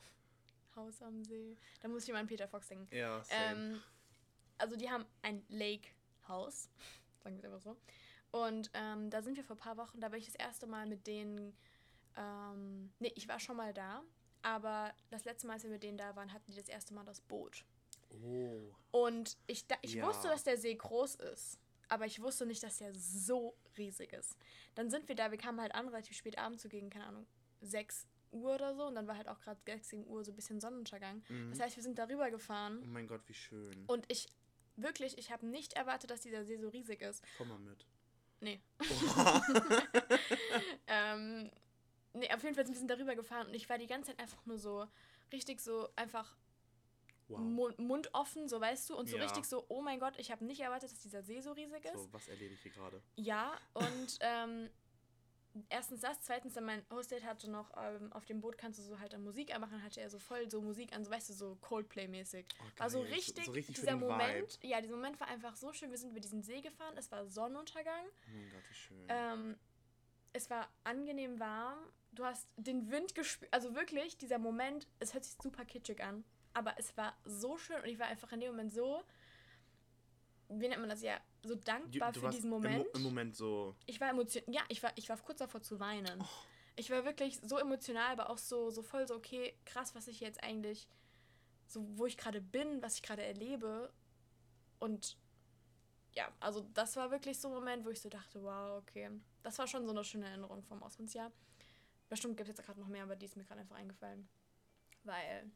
Speaker 2: Haus am See. Da muss ich immer an Peter Fox denken.
Speaker 1: ja.
Speaker 2: Ähm, also die haben ein Lake-Haus. Sagen wir es einfach so. Und ähm, da sind wir vor ein paar Wochen, da war ich das erste Mal mit denen. Ähm, nee, ich war schon mal da. Aber das letzte Mal, als wir mit denen da waren, hatten die das erste Mal das Boot.
Speaker 1: Oh.
Speaker 2: Und ich, ich
Speaker 1: Ja.
Speaker 2: wusste, dass der See groß ist. Aber ich wusste nicht, dass der so riesig ist. Dann sind wir da, wir kamen halt an, relativ spät abends, so gegen, keine Ahnung, 6 Uhr oder so. Und dann war halt auch gerade 6 7 Uhr so ein bisschen Sonnenuntergang.
Speaker 1: Mhm.
Speaker 2: Das heißt, wir sind darüber
Speaker 1: Oh
Speaker 2: gefahren.
Speaker 1: mein Gott, wie schön.
Speaker 2: Und ich, wirklich, ich habe nicht erwartet, dass dieser See so riesig ist.
Speaker 1: Komm mal mit.
Speaker 2: Nee. Ähm, nee, auf jeden Fall sind wir darüber gefahren und ich war die ganze Zeit einfach nur so, richtig so, einfach
Speaker 1: wow.
Speaker 2: Mund, Mund offen, so weißt du, und so
Speaker 1: Ja.
Speaker 2: richtig so, oh mein Gott, ich habe nicht erwartet, dass dieser See so riesig ist.
Speaker 1: So, was erlebe ich hier gerade?
Speaker 2: Ja, und ähm, erstens das, zweitens dann mein Hostdate hatte noch, ähm, auf dem Boot kannst du so halt dann Musik anmachen, hatte er so voll so Musik an, so weißt du, so Coldplay-mäßig.
Speaker 1: Oh,
Speaker 2: so
Speaker 1: geil.
Speaker 2: richtig,
Speaker 1: so richtig für
Speaker 2: dieser Moment, ja, dieser Moment war einfach so schön, wir sind über diesen See gefahren, es war Sonnenuntergang,
Speaker 1: Vibe. Oh mein Gott, wie schön.
Speaker 2: ähm, es war angenehm warm, du hast den Wind gespürt, also wirklich, dieser Moment, es hört sich super kitschig an, aber es war so schön und ich war einfach in dem Moment so, wie nennt man das ja, so
Speaker 1: Du-
Speaker 2: dankbar
Speaker 1: du
Speaker 2: für
Speaker 1: warst
Speaker 2: diesen
Speaker 1: Im, Mo-
Speaker 2: Moment.
Speaker 1: Im Moment so.
Speaker 2: Ich war emotional, ja, ich war, ich war kurz davor zu weinen.
Speaker 1: Oh.
Speaker 2: Ich war wirklich so emotional, aber auch so, so voll so, okay, krass, was ich jetzt eigentlich, so wo ich gerade bin, was ich gerade erlebe. Und ja, also das war wirklich so ein Moment, wo ich so dachte, wow, okay. Das war schon so eine schöne Erinnerung vom Auslandsjahr. Bestimmt gibt es jetzt gerade noch mehr, aber die ist mir gerade einfach eingefallen. Weil,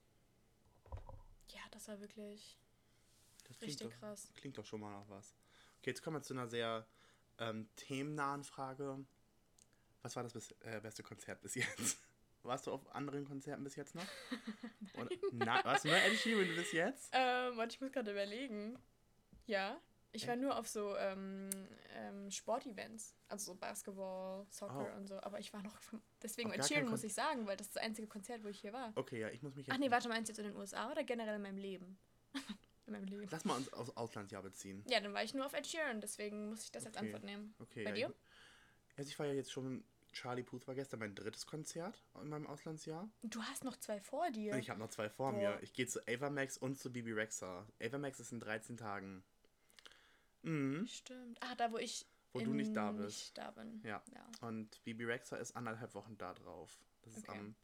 Speaker 2: ja, das war wirklich
Speaker 1: Das
Speaker 2: richtig
Speaker 1: doch,
Speaker 2: krass.
Speaker 1: klingt doch schon mal nach was. Okay, jetzt kommen wir zu einer sehr ähm, themennahen Frage. Was war das bis, äh, beste Konzert bis jetzt? Warst du auf anderen Konzerten bis jetzt noch? Oder, na, warst du nur Ed Sheeran bis jetzt?
Speaker 2: Ähm, warte, ich muss gerade überlegen. Ja, ich war nur auf so ähm, ähm, Sportevents, also so Basketball, Soccer
Speaker 1: Oh.
Speaker 2: und so, aber ich war noch, vom, deswegen Sheeran
Speaker 1: kein
Speaker 2: muss ich sagen, weil das ist das einzige Konzert, wo ich hier war.
Speaker 1: Okay, ja, ich muss mich
Speaker 2: Ach
Speaker 1: jetzt.
Speaker 2: nee, warte, meinst du jetzt in den USA oder generell in meinem Leben? in meinem Leben.
Speaker 1: Lass mal uns aus Auslandsjahr beziehen.
Speaker 2: Ja, dann war ich nur auf Ed Sheeran, deswegen muss ich das als
Speaker 1: Okay.
Speaker 2: Antwort nehmen.
Speaker 1: Okay.
Speaker 2: Bei
Speaker 1: ja,
Speaker 2: dir?
Speaker 1: Ich, also ich war ja jetzt schon, Charlie Puth war gestern mein drittes Konzert in meinem Auslandsjahr.
Speaker 2: Du hast noch zwei vor dir.
Speaker 1: Ich habe noch zwei vor
Speaker 2: Boah.
Speaker 1: mir. Ich gehe zu Avamax und zu Bibi Rexa. Avamax ist in 13 Tagen. Mhm.
Speaker 2: Stimmt. Ah, da wo ich
Speaker 1: Wo du nicht da bist.
Speaker 2: Nicht da bin.
Speaker 1: Ja.
Speaker 2: ja.
Speaker 1: Und Bibi Rexa ist anderthalb Wochen da drauf. Das ist
Speaker 2: Okay.
Speaker 1: am.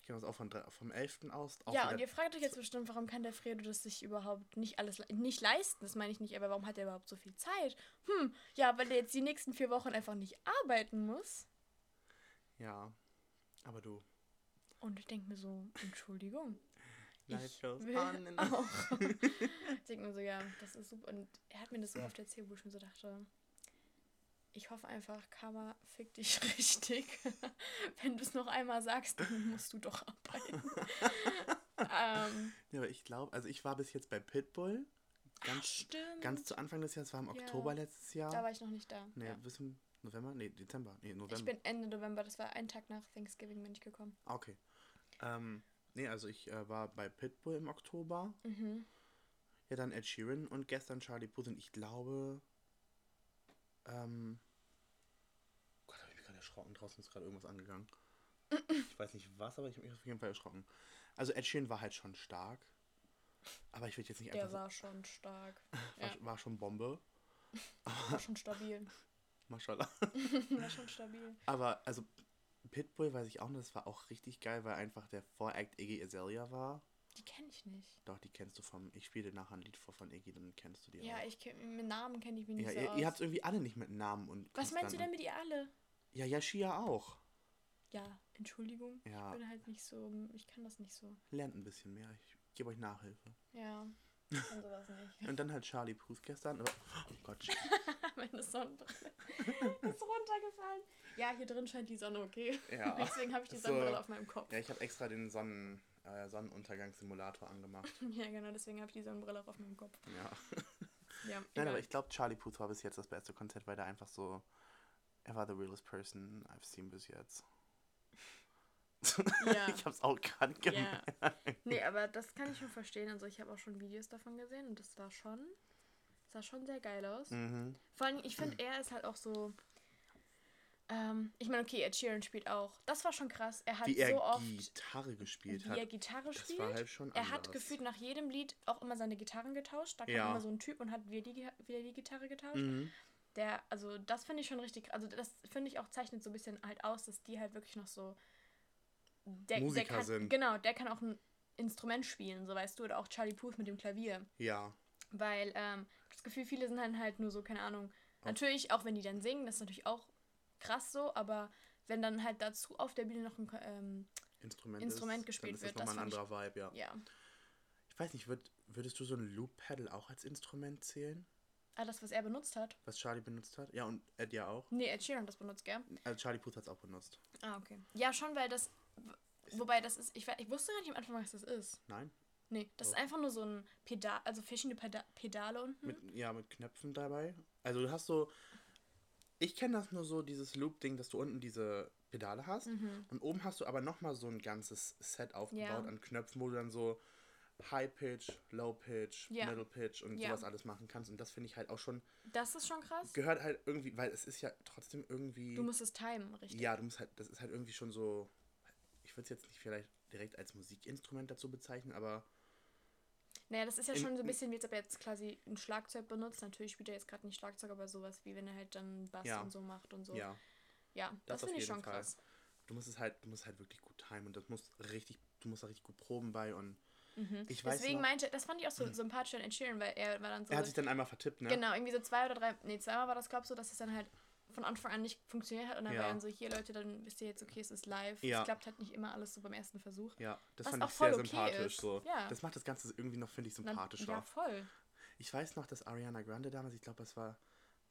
Speaker 1: Ich kenne das auch von, vom 11. aus.
Speaker 2: Ja, und ihr fragt euch jetzt bestimmt, warum kann der Fredo das sich überhaupt nicht alles le- nicht leisten? Das meine ich nicht, aber warum hat er überhaupt so viel Zeit? Hm, ja, weil er jetzt die nächsten vier Wochen einfach nicht arbeiten muss.
Speaker 1: Ja. Aber du.
Speaker 2: Und ich denke mir so, Entschuldigung.
Speaker 1: On and
Speaker 2: auch. ich denke mir so, ja, das ist super. Und er hat mir das so oft erzählt, wo ich mir so dachte, ich hoffe einfach, Karma fick dich richtig. Wenn du es noch einmal sagst, dann musst du doch arbeiten. ähm,
Speaker 1: Ja, aber ich glaube, also ich war bis jetzt bei Pitbull.
Speaker 2: ach,
Speaker 1: Ganz,
Speaker 2: stimmt.
Speaker 1: ganz zu Anfang des Jahres, war im
Speaker 2: Ja.
Speaker 1: Oktober letztes Jahr.
Speaker 2: da war ich noch nicht da.
Speaker 1: nee,
Speaker 2: ja.
Speaker 1: bis im November? Nee, Dezember. Nee, November.
Speaker 2: Ich bin Ende November, das war ein Tag nach Thanksgiving, bin ich gekommen.
Speaker 1: Ah, okay. Ähm, nee, also ich äh, war bei Pitbull im Oktober.
Speaker 2: Mhm.
Speaker 1: Ja, dann Ed Sheeran und gestern Charlie Puth. Und ich glaube, ähm, Gott, habe ich mich gerade erschrocken. Draußen ist gerade irgendwas angegangen. ich weiß nicht was, aber ich habe mich auf jeden Fall erschrocken. Also Ed Sheeran war halt schon stark. Aber ich würde jetzt nicht
Speaker 2: Der
Speaker 1: einfach
Speaker 2: war schon stark.
Speaker 1: so,
Speaker 2: Ja,
Speaker 1: war, war schon Bombe.
Speaker 2: war schon stabil.
Speaker 1: Mashallah.
Speaker 2: War schon stabil.
Speaker 1: Aber also Pitbull weiß ich auch noch, das war auch richtig geil, weil einfach der Voract Iggy Azalea war.
Speaker 2: Die kenne ich nicht.
Speaker 1: Doch, die kennst du vom. Ich spiele nachher ein Lied vor von Iggy, dann kennst du die
Speaker 2: Ja,
Speaker 1: auch.
Speaker 2: ich kenn, mit Namen kenne ich mich nicht
Speaker 1: Ja,
Speaker 2: so
Speaker 1: ihr,
Speaker 2: aus.
Speaker 1: ihr habt irgendwie alle nicht mit Namen und.
Speaker 2: Was meinst du denn mit ihr alle?
Speaker 1: Ja, Yashia auch.
Speaker 2: Ja, Entschuldigung.
Speaker 1: Ja,
Speaker 2: Ich bin halt nicht so, ich kann das nicht so.
Speaker 1: lernt ein bisschen mehr. Ich gebe euch Nachhilfe.
Speaker 2: Ja, kann sowas nicht.
Speaker 1: Und dann halt Charlie Puth gestern. Oh Gott,
Speaker 2: Meine Sonnenbrille ist runtergefallen. Ja, hier drin scheint die Sonne okay.
Speaker 1: Ja.
Speaker 2: Deswegen habe ich die
Speaker 1: So.
Speaker 2: Sonnenbrille auf meinem Kopf.
Speaker 1: ja, ich habe extra den Sonnen, äh, Sonnenuntergangssimulator angemacht.
Speaker 2: Ja, genau, deswegen habe ich die Sonnenbrille auch auf meinem Kopf.
Speaker 1: Ja.
Speaker 2: Ja,
Speaker 1: Nein, aber ich glaube, Charlie Puth war bis jetzt das beste Konzert, weil der einfach so. Er war the realest person I've seen bis jetzt.
Speaker 2: Ja.
Speaker 1: ich hab's auch gerade
Speaker 2: Ja.
Speaker 1: gemerkt.
Speaker 2: Nee, aber das kann ich schon verstehen. Also ich habe auch schon Videos davon gesehen und das sah schon, sah schon sehr geil aus.
Speaker 1: Mhm.
Speaker 2: Vor allem, ich finde, er ist halt auch so. Ähm, ich meine, okay, Ed Sheeran spielt auch. Das war schon krass. Er hat
Speaker 1: Wie er
Speaker 2: so oft,
Speaker 1: Gitarre gespielt
Speaker 2: wie
Speaker 1: hat.
Speaker 2: er Gitarre
Speaker 1: das
Speaker 2: spielt.
Speaker 1: war halt schon
Speaker 2: er hat
Speaker 1: anders.
Speaker 2: gefühlt nach jedem Lied auch immer seine Gitarren getauscht. Da kam
Speaker 1: Ja.
Speaker 2: immer so ein Typ und hat wieder die, wieder die Gitarre getauscht.
Speaker 1: Mhm.
Speaker 2: Der, also das finde ich schon richtig. Also das finde ich auch zeichnet so ein bisschen halt aus, dass die halt wirklich noch so. Der,
Speaker 1: Musiker
Speaker 2: der kann,
Speaker 1: sind.
Speaker 2: Genau, der kann auch ein Instrument spielen, so weißt du, oder auch Charlie Puth mit dem Klavier.
Speaker 1: Ja.
Speaker 2: Weil ähm, das Gefühl, viele sind dann halt nur so, keine Ahnung. Natürlich, auch wenn die dann singen, das ist natürlich auch krass so, aber wenn dann halt dazu auf der Bühne noch ein ähm,
Speaker 1: Instrument,
Speaker 2: Instrument
Speaker 1: ist,
Speaker 2: gespielt
Speaker 1: dann ist
Speaker 2: wird,
Speaker 1: Das nochmal ein
Speaker 2: das
Speaker 1: anderer Vibe, ja.
Speaker 2: ja.
Speaker 1: Ich weiß nicht, würd, würdest du so ein Loop-Pedal auch als Instrument zählen?
Speaker 2: Ah, das, was er benutzt hat.
Speaker 1: Was Charlie benutzt hat? Ja, und Ed ja auch.
Speaker 2: Nee, Ed Sheeran hat das benutzt, gell?
Speaker 1: Also Charlie Puth hat es auch benutzt.
Speaker 2: Ah, okay. Ja, schon, weil das. Wobei das ist. Ich, ich wusste gar nicht am Anfang, was das ist.
Speaker 1: Nein?
Speaker 2: Nee, das ist
Speaker 1: Doch.
Speaker 2: einfach nur so ein Pedal, also verschiedene Peda Pedale unten.
Speaker 1: Mit, ja, mit Knöpfen dabei. Also du hast so. Ich kenne das nur so, dieses Loop-Ding, dass du unten diese Pedale hast.
Speaker 2: Mhm.
Speaker 1: Und oben hast du aber nochmal so ein ganzes Set aufgebaut
Speaker 2: Ja.
Speaker 1: an Knöpfen, wo du dann so High Pitch, Low Pitch,
Speaker 2: Ja.
Speaker 1: Middle Pitch und
Speaker 2: Ja.
Speaker 1: sowas alles machen kannst. Und das finde ich halt auch schon,
Speaker 2: Das ist schon krass.
Speaker 1: gehört halt irgendwie, weil es ist ja trotzdem irgendwie.
Speaker 2: Du musst es timen, richtig.
Speaker 1: ja, du musst halt, das ist halt irgendwie schon so. Ich würde es jetzt nicht vielleicht direkt als Musikinstrument dazu bezeichnen, aber
Speaker 2: Naja, das ist ja
Speaker 1: In-
Speaker 2: schon so ein bisschen, wie als ob er jetzt quasi ein Schlagzeug benutzt. Natürlich spielt er jetzt gerade nicht Schlagzeug, aber sowas wie wenn er halt dann Bass
Speaker 1: Ja.
Speaker 2: und so macht und so.
Speaker 1: ja.
Speaker 2: Ja, das,
Speaker 1: Das
Speaker 2: finde ich schon
Speaker 1: Fall.
Speaker 2: krass.
Speaker 1: Du musst es halt, du musst halt wirklich gut timen und das muss richtig, du musst da richtig gut proben bei und
Speaker 2: Mhm.
Speaker 1: ich weiß
Speaker 2: Deswegen meinte, das fand ich auch so sympathisch an Ed Sheeran, weil er war dann so.
Speaker 1: er hat sich dann einmal vertippt, ne?
Speaker 2: Genau, irgendwie so zwei oder drei, nee, zweimal war das, glaube ich, so, dass es dann halt von Anfang an nicht funktioniert hat. Und dann
Speaker 1: Ja.
Speaker 2: war dann so, hier Leute, dann wisst ihr jetzt, okay, es ist live.
Speaker 1: Ja.
Speaker 2: Es klappt halt nicht immer alles so beim ersten Versuch.
Speaker 1: Ja, das
Speaker 2: Was
Speaker 1: fand
Speaker 2: auch
Speaker 1: ich sehr
Speaker 2: okay
Speaker 1: sympathisch.
Speaker 2: ist.
Speaker 1: So.
Speaker 2: Ja.
Speaker 1: Das macht das Ganze irgendwie noch, finde ich,
Speaker 2: Dann-
Speaker 1: sympathischer.
Speaker 2: Ja, voll.
Speaker 1: Ich weiß noch, dass Ariana Grande damals, ich glaube, das war,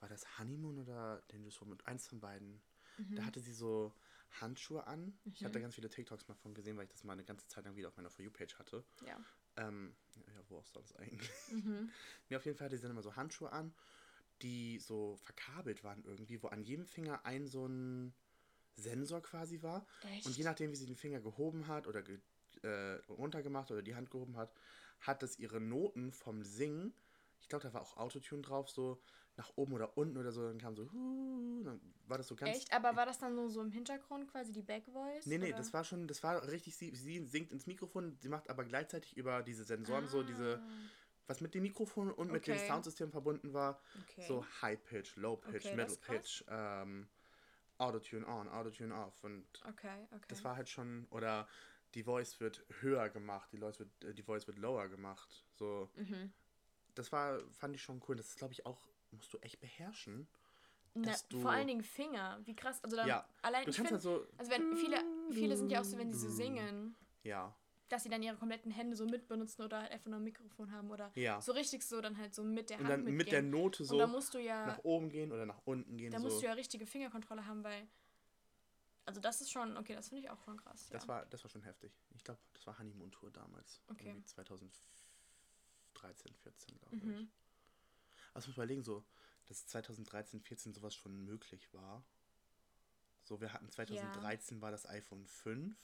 Speaker 1: war das Honeymoon oder Dangerous Woman? Eins von beiden.
Speaker 2: Mhm.
Speaker 1: Da hatte sie so Handschuhe an. Ich habe da ganz viele TikToks mal von gesehen, weil ich das mal eine ganze Zeit lang wieder auf meiner For You-Page hatte.
Speaker 2: Ja.
Speaker 1: Ähm, ja, wo auch sonst eigentlich.
Speaker 2: Mhm.
Speaker 1: Nee, auf jeden Fall hatte sie dann immer so Handschuhe an, die so verkabelt waren irgendwie, wo an jedem Finger ein so ein Sensor quasi war.
Speaker 2: Echt?
Speaker 1: Und je nachdem, wie sie den Finger gehoben hat oder ge äh, runtergemacht oder die Hand gehoben hat, hat das ihre Noten vom Singen, ich glaube, da war auch Autotune drauf, so nach oben oder unten oder so, dann kam so, huh, dann war das so ganz.
Speaker 2: Echt? Aber war das dann nur so im Hintergrund quasi die Backvoice?
Speaker 1: Nee, nee,
Speaker 2: oder?
Speaker 1: das war schon, das war richtig, sie, sie singt ins Mikrofon, sie macht aber gleichzeitig über diese Sensoren so diese, was mit dem Mikrofon und mit dem.
Speaker 2: Okay.
Speaker 1: Soundsystem verbunden war,
Speaker 2: Okay.
Speaker 1: so High Pitch, Low Pitch,
Speaker 2: Okay,
Speaker 1: Middle. Pitch, ähm, Autotune on, Autotune off und
Speaker 2: Okay, okay.
Speaker 1: das war halt schon, oder die Voice wird höher gemacht, die, Voice wird, äh, die Voice wird lower gemacht, so,
Speaker 2: Mhm.
Speaker 1: das war, fand ich schon cool, das ist glaube ich auch, musst du echt beherrschen.
Speaker 2: Na, vor allen Dingen Finger. Wie krass. Also dann
Speaker 1: Ja,
Speaker 2: allein
Speaker 1: Du
Speaker 2: ich
Speaker 1: kannst
Speaker 2: find,
Speaker 1: halt so,
Speaker 2: Also wenn viele, viele sind ja auch so, wenn sie so singen,
Speaker 1: ja,
Speaker 2: dass sie dann ihre kompletten Hände so mitbenutzen oder halt einfach nur ein Mikrofon haben oder
Speaker 1: ja.
Speaker 2: so richtig so dann halt so mit der
Speaker 1: Und
Speaker 2: Hand
Speaker 1: dann
Speaker 2: mitgehen.
Speaker 1: mit der Note
Speaker 2: Und
Speaker 1: so
Speaker 2: da musst du ja,
Speaker 1: nach oben gehen oder nach unten gehen.
Speaker 2: da
Speaker 1: so.
Speaker 2: musst du ja richtige Fingerkontrolle haben, weil also das ist schon, okay, das finde ich auch schon krass.
Speaker 1: Das
Speaker 2: ja.
Speaker 1: war, das war schon heftig. Ich glaube, das war Honeymoon Tour damals.
Speaker 2: Okay.
Speaker 1: Irgendwie 2013, 14, glaube ich.
Speaker 2: mhm.
Speaker 1: Also muss überlegen, so, dass 2013, 14 sowas schon möglich war. So, wir hatten 2013 war das iPhone 5.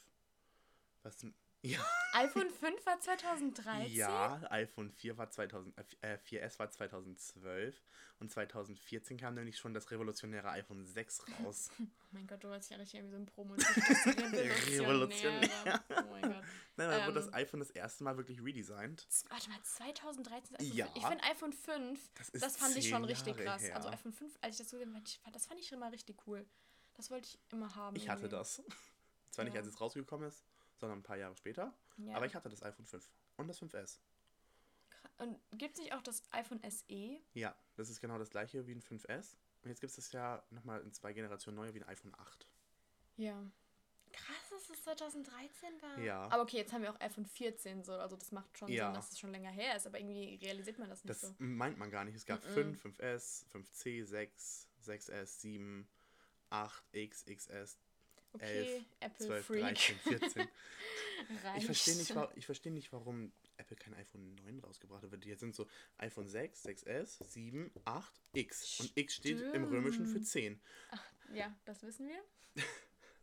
Speaker 1: Was ja,
Speaker 2: iPhone 5 war 2013?
Speaker 1: ja, iPhone 4 war 2000, äh, 4S war 2012 und 2014 kam nämlich schon das revolutionäre iPhone 6 raus.
Speaker 2: Oh mein Gott, du hörst ja richtig irgendwie so ein promo Revolutionär. Oh mein Gott.
Speaker 1: Nein, da wurde
Speaker 2: Ähm.
Speaker 1: das iPhone das erste Mal wirklich redesigned.
Speaker 2: Warte mal, 2013 iPhone
Speaker 1: Ja.
Speaker 2: 5. Ich finde iPhone 5,
Speaker 1: Das
Speaker 2: das, fand ich schon richtig
Speaker 1: Jahre
Speaker 2: krass.
Speaker 1: her.
Speaker 2: Also iPhone 5, als ich das so gesehen habe, das fand ich immer richtig cool. Das wollte ich immer haben.
Speaker 1: Ich hatte
Speaker 2: irgendwie.
Speaker 1: das. Zwar nicht,
Speaker 2: Ja.
Speaker 1: als es rausgekommen ist, sondern ein paar Jahre später.
Speaker 2: Ja.
Speaker 1: Aber ich hatte das iPhone 5 und das 5S.
Speaker 2: Kra- Und gibt es nicht auch das iPhone SE?
Speaker 1: Ja, das ist genau das gleiche wie ein 5S. Und jetzt gibt es ja nochmal in zwei Generationen neuer wie ein iPhone 8.
Speaker 2: Ja. Krass, dass es 2013 war.
Speaker 1: Ja.
Speaker 2: Aber okay, jetzt haben wir auch iPhone 14 so, also das macht schon
Speaker 1: Ja.
Speaker 2: Sinn, dass es schon länger her ist, aber irgendwie realisiert man das nicht
Speaker 1: Das
Speaker 2: so.
Speaker 1: meint man gar nicht. Es gab
Speaker 2: Mhm.
Speaker 1: 5, 5S, 5C, 6, 6S, 7, 8, X, XS,
Speaker 2: Okay,
Speaker 1: 11,
Speaker 2: Apple
Speaker 1: 12,
Speaker 2: Freak.
Speaker 1: 13, 14. Ich verstehe nicht, ich versteh nicht, warum Apple kein iPhone 9 rausgebracht hat. Jetzt sind so iPhone 6, 6S, 7, 8, X. Und X steht im Römischen für
Speaker 2: Stimmt.
Speaker 1: 10.
Speaker 2: Ja, das wissen wir.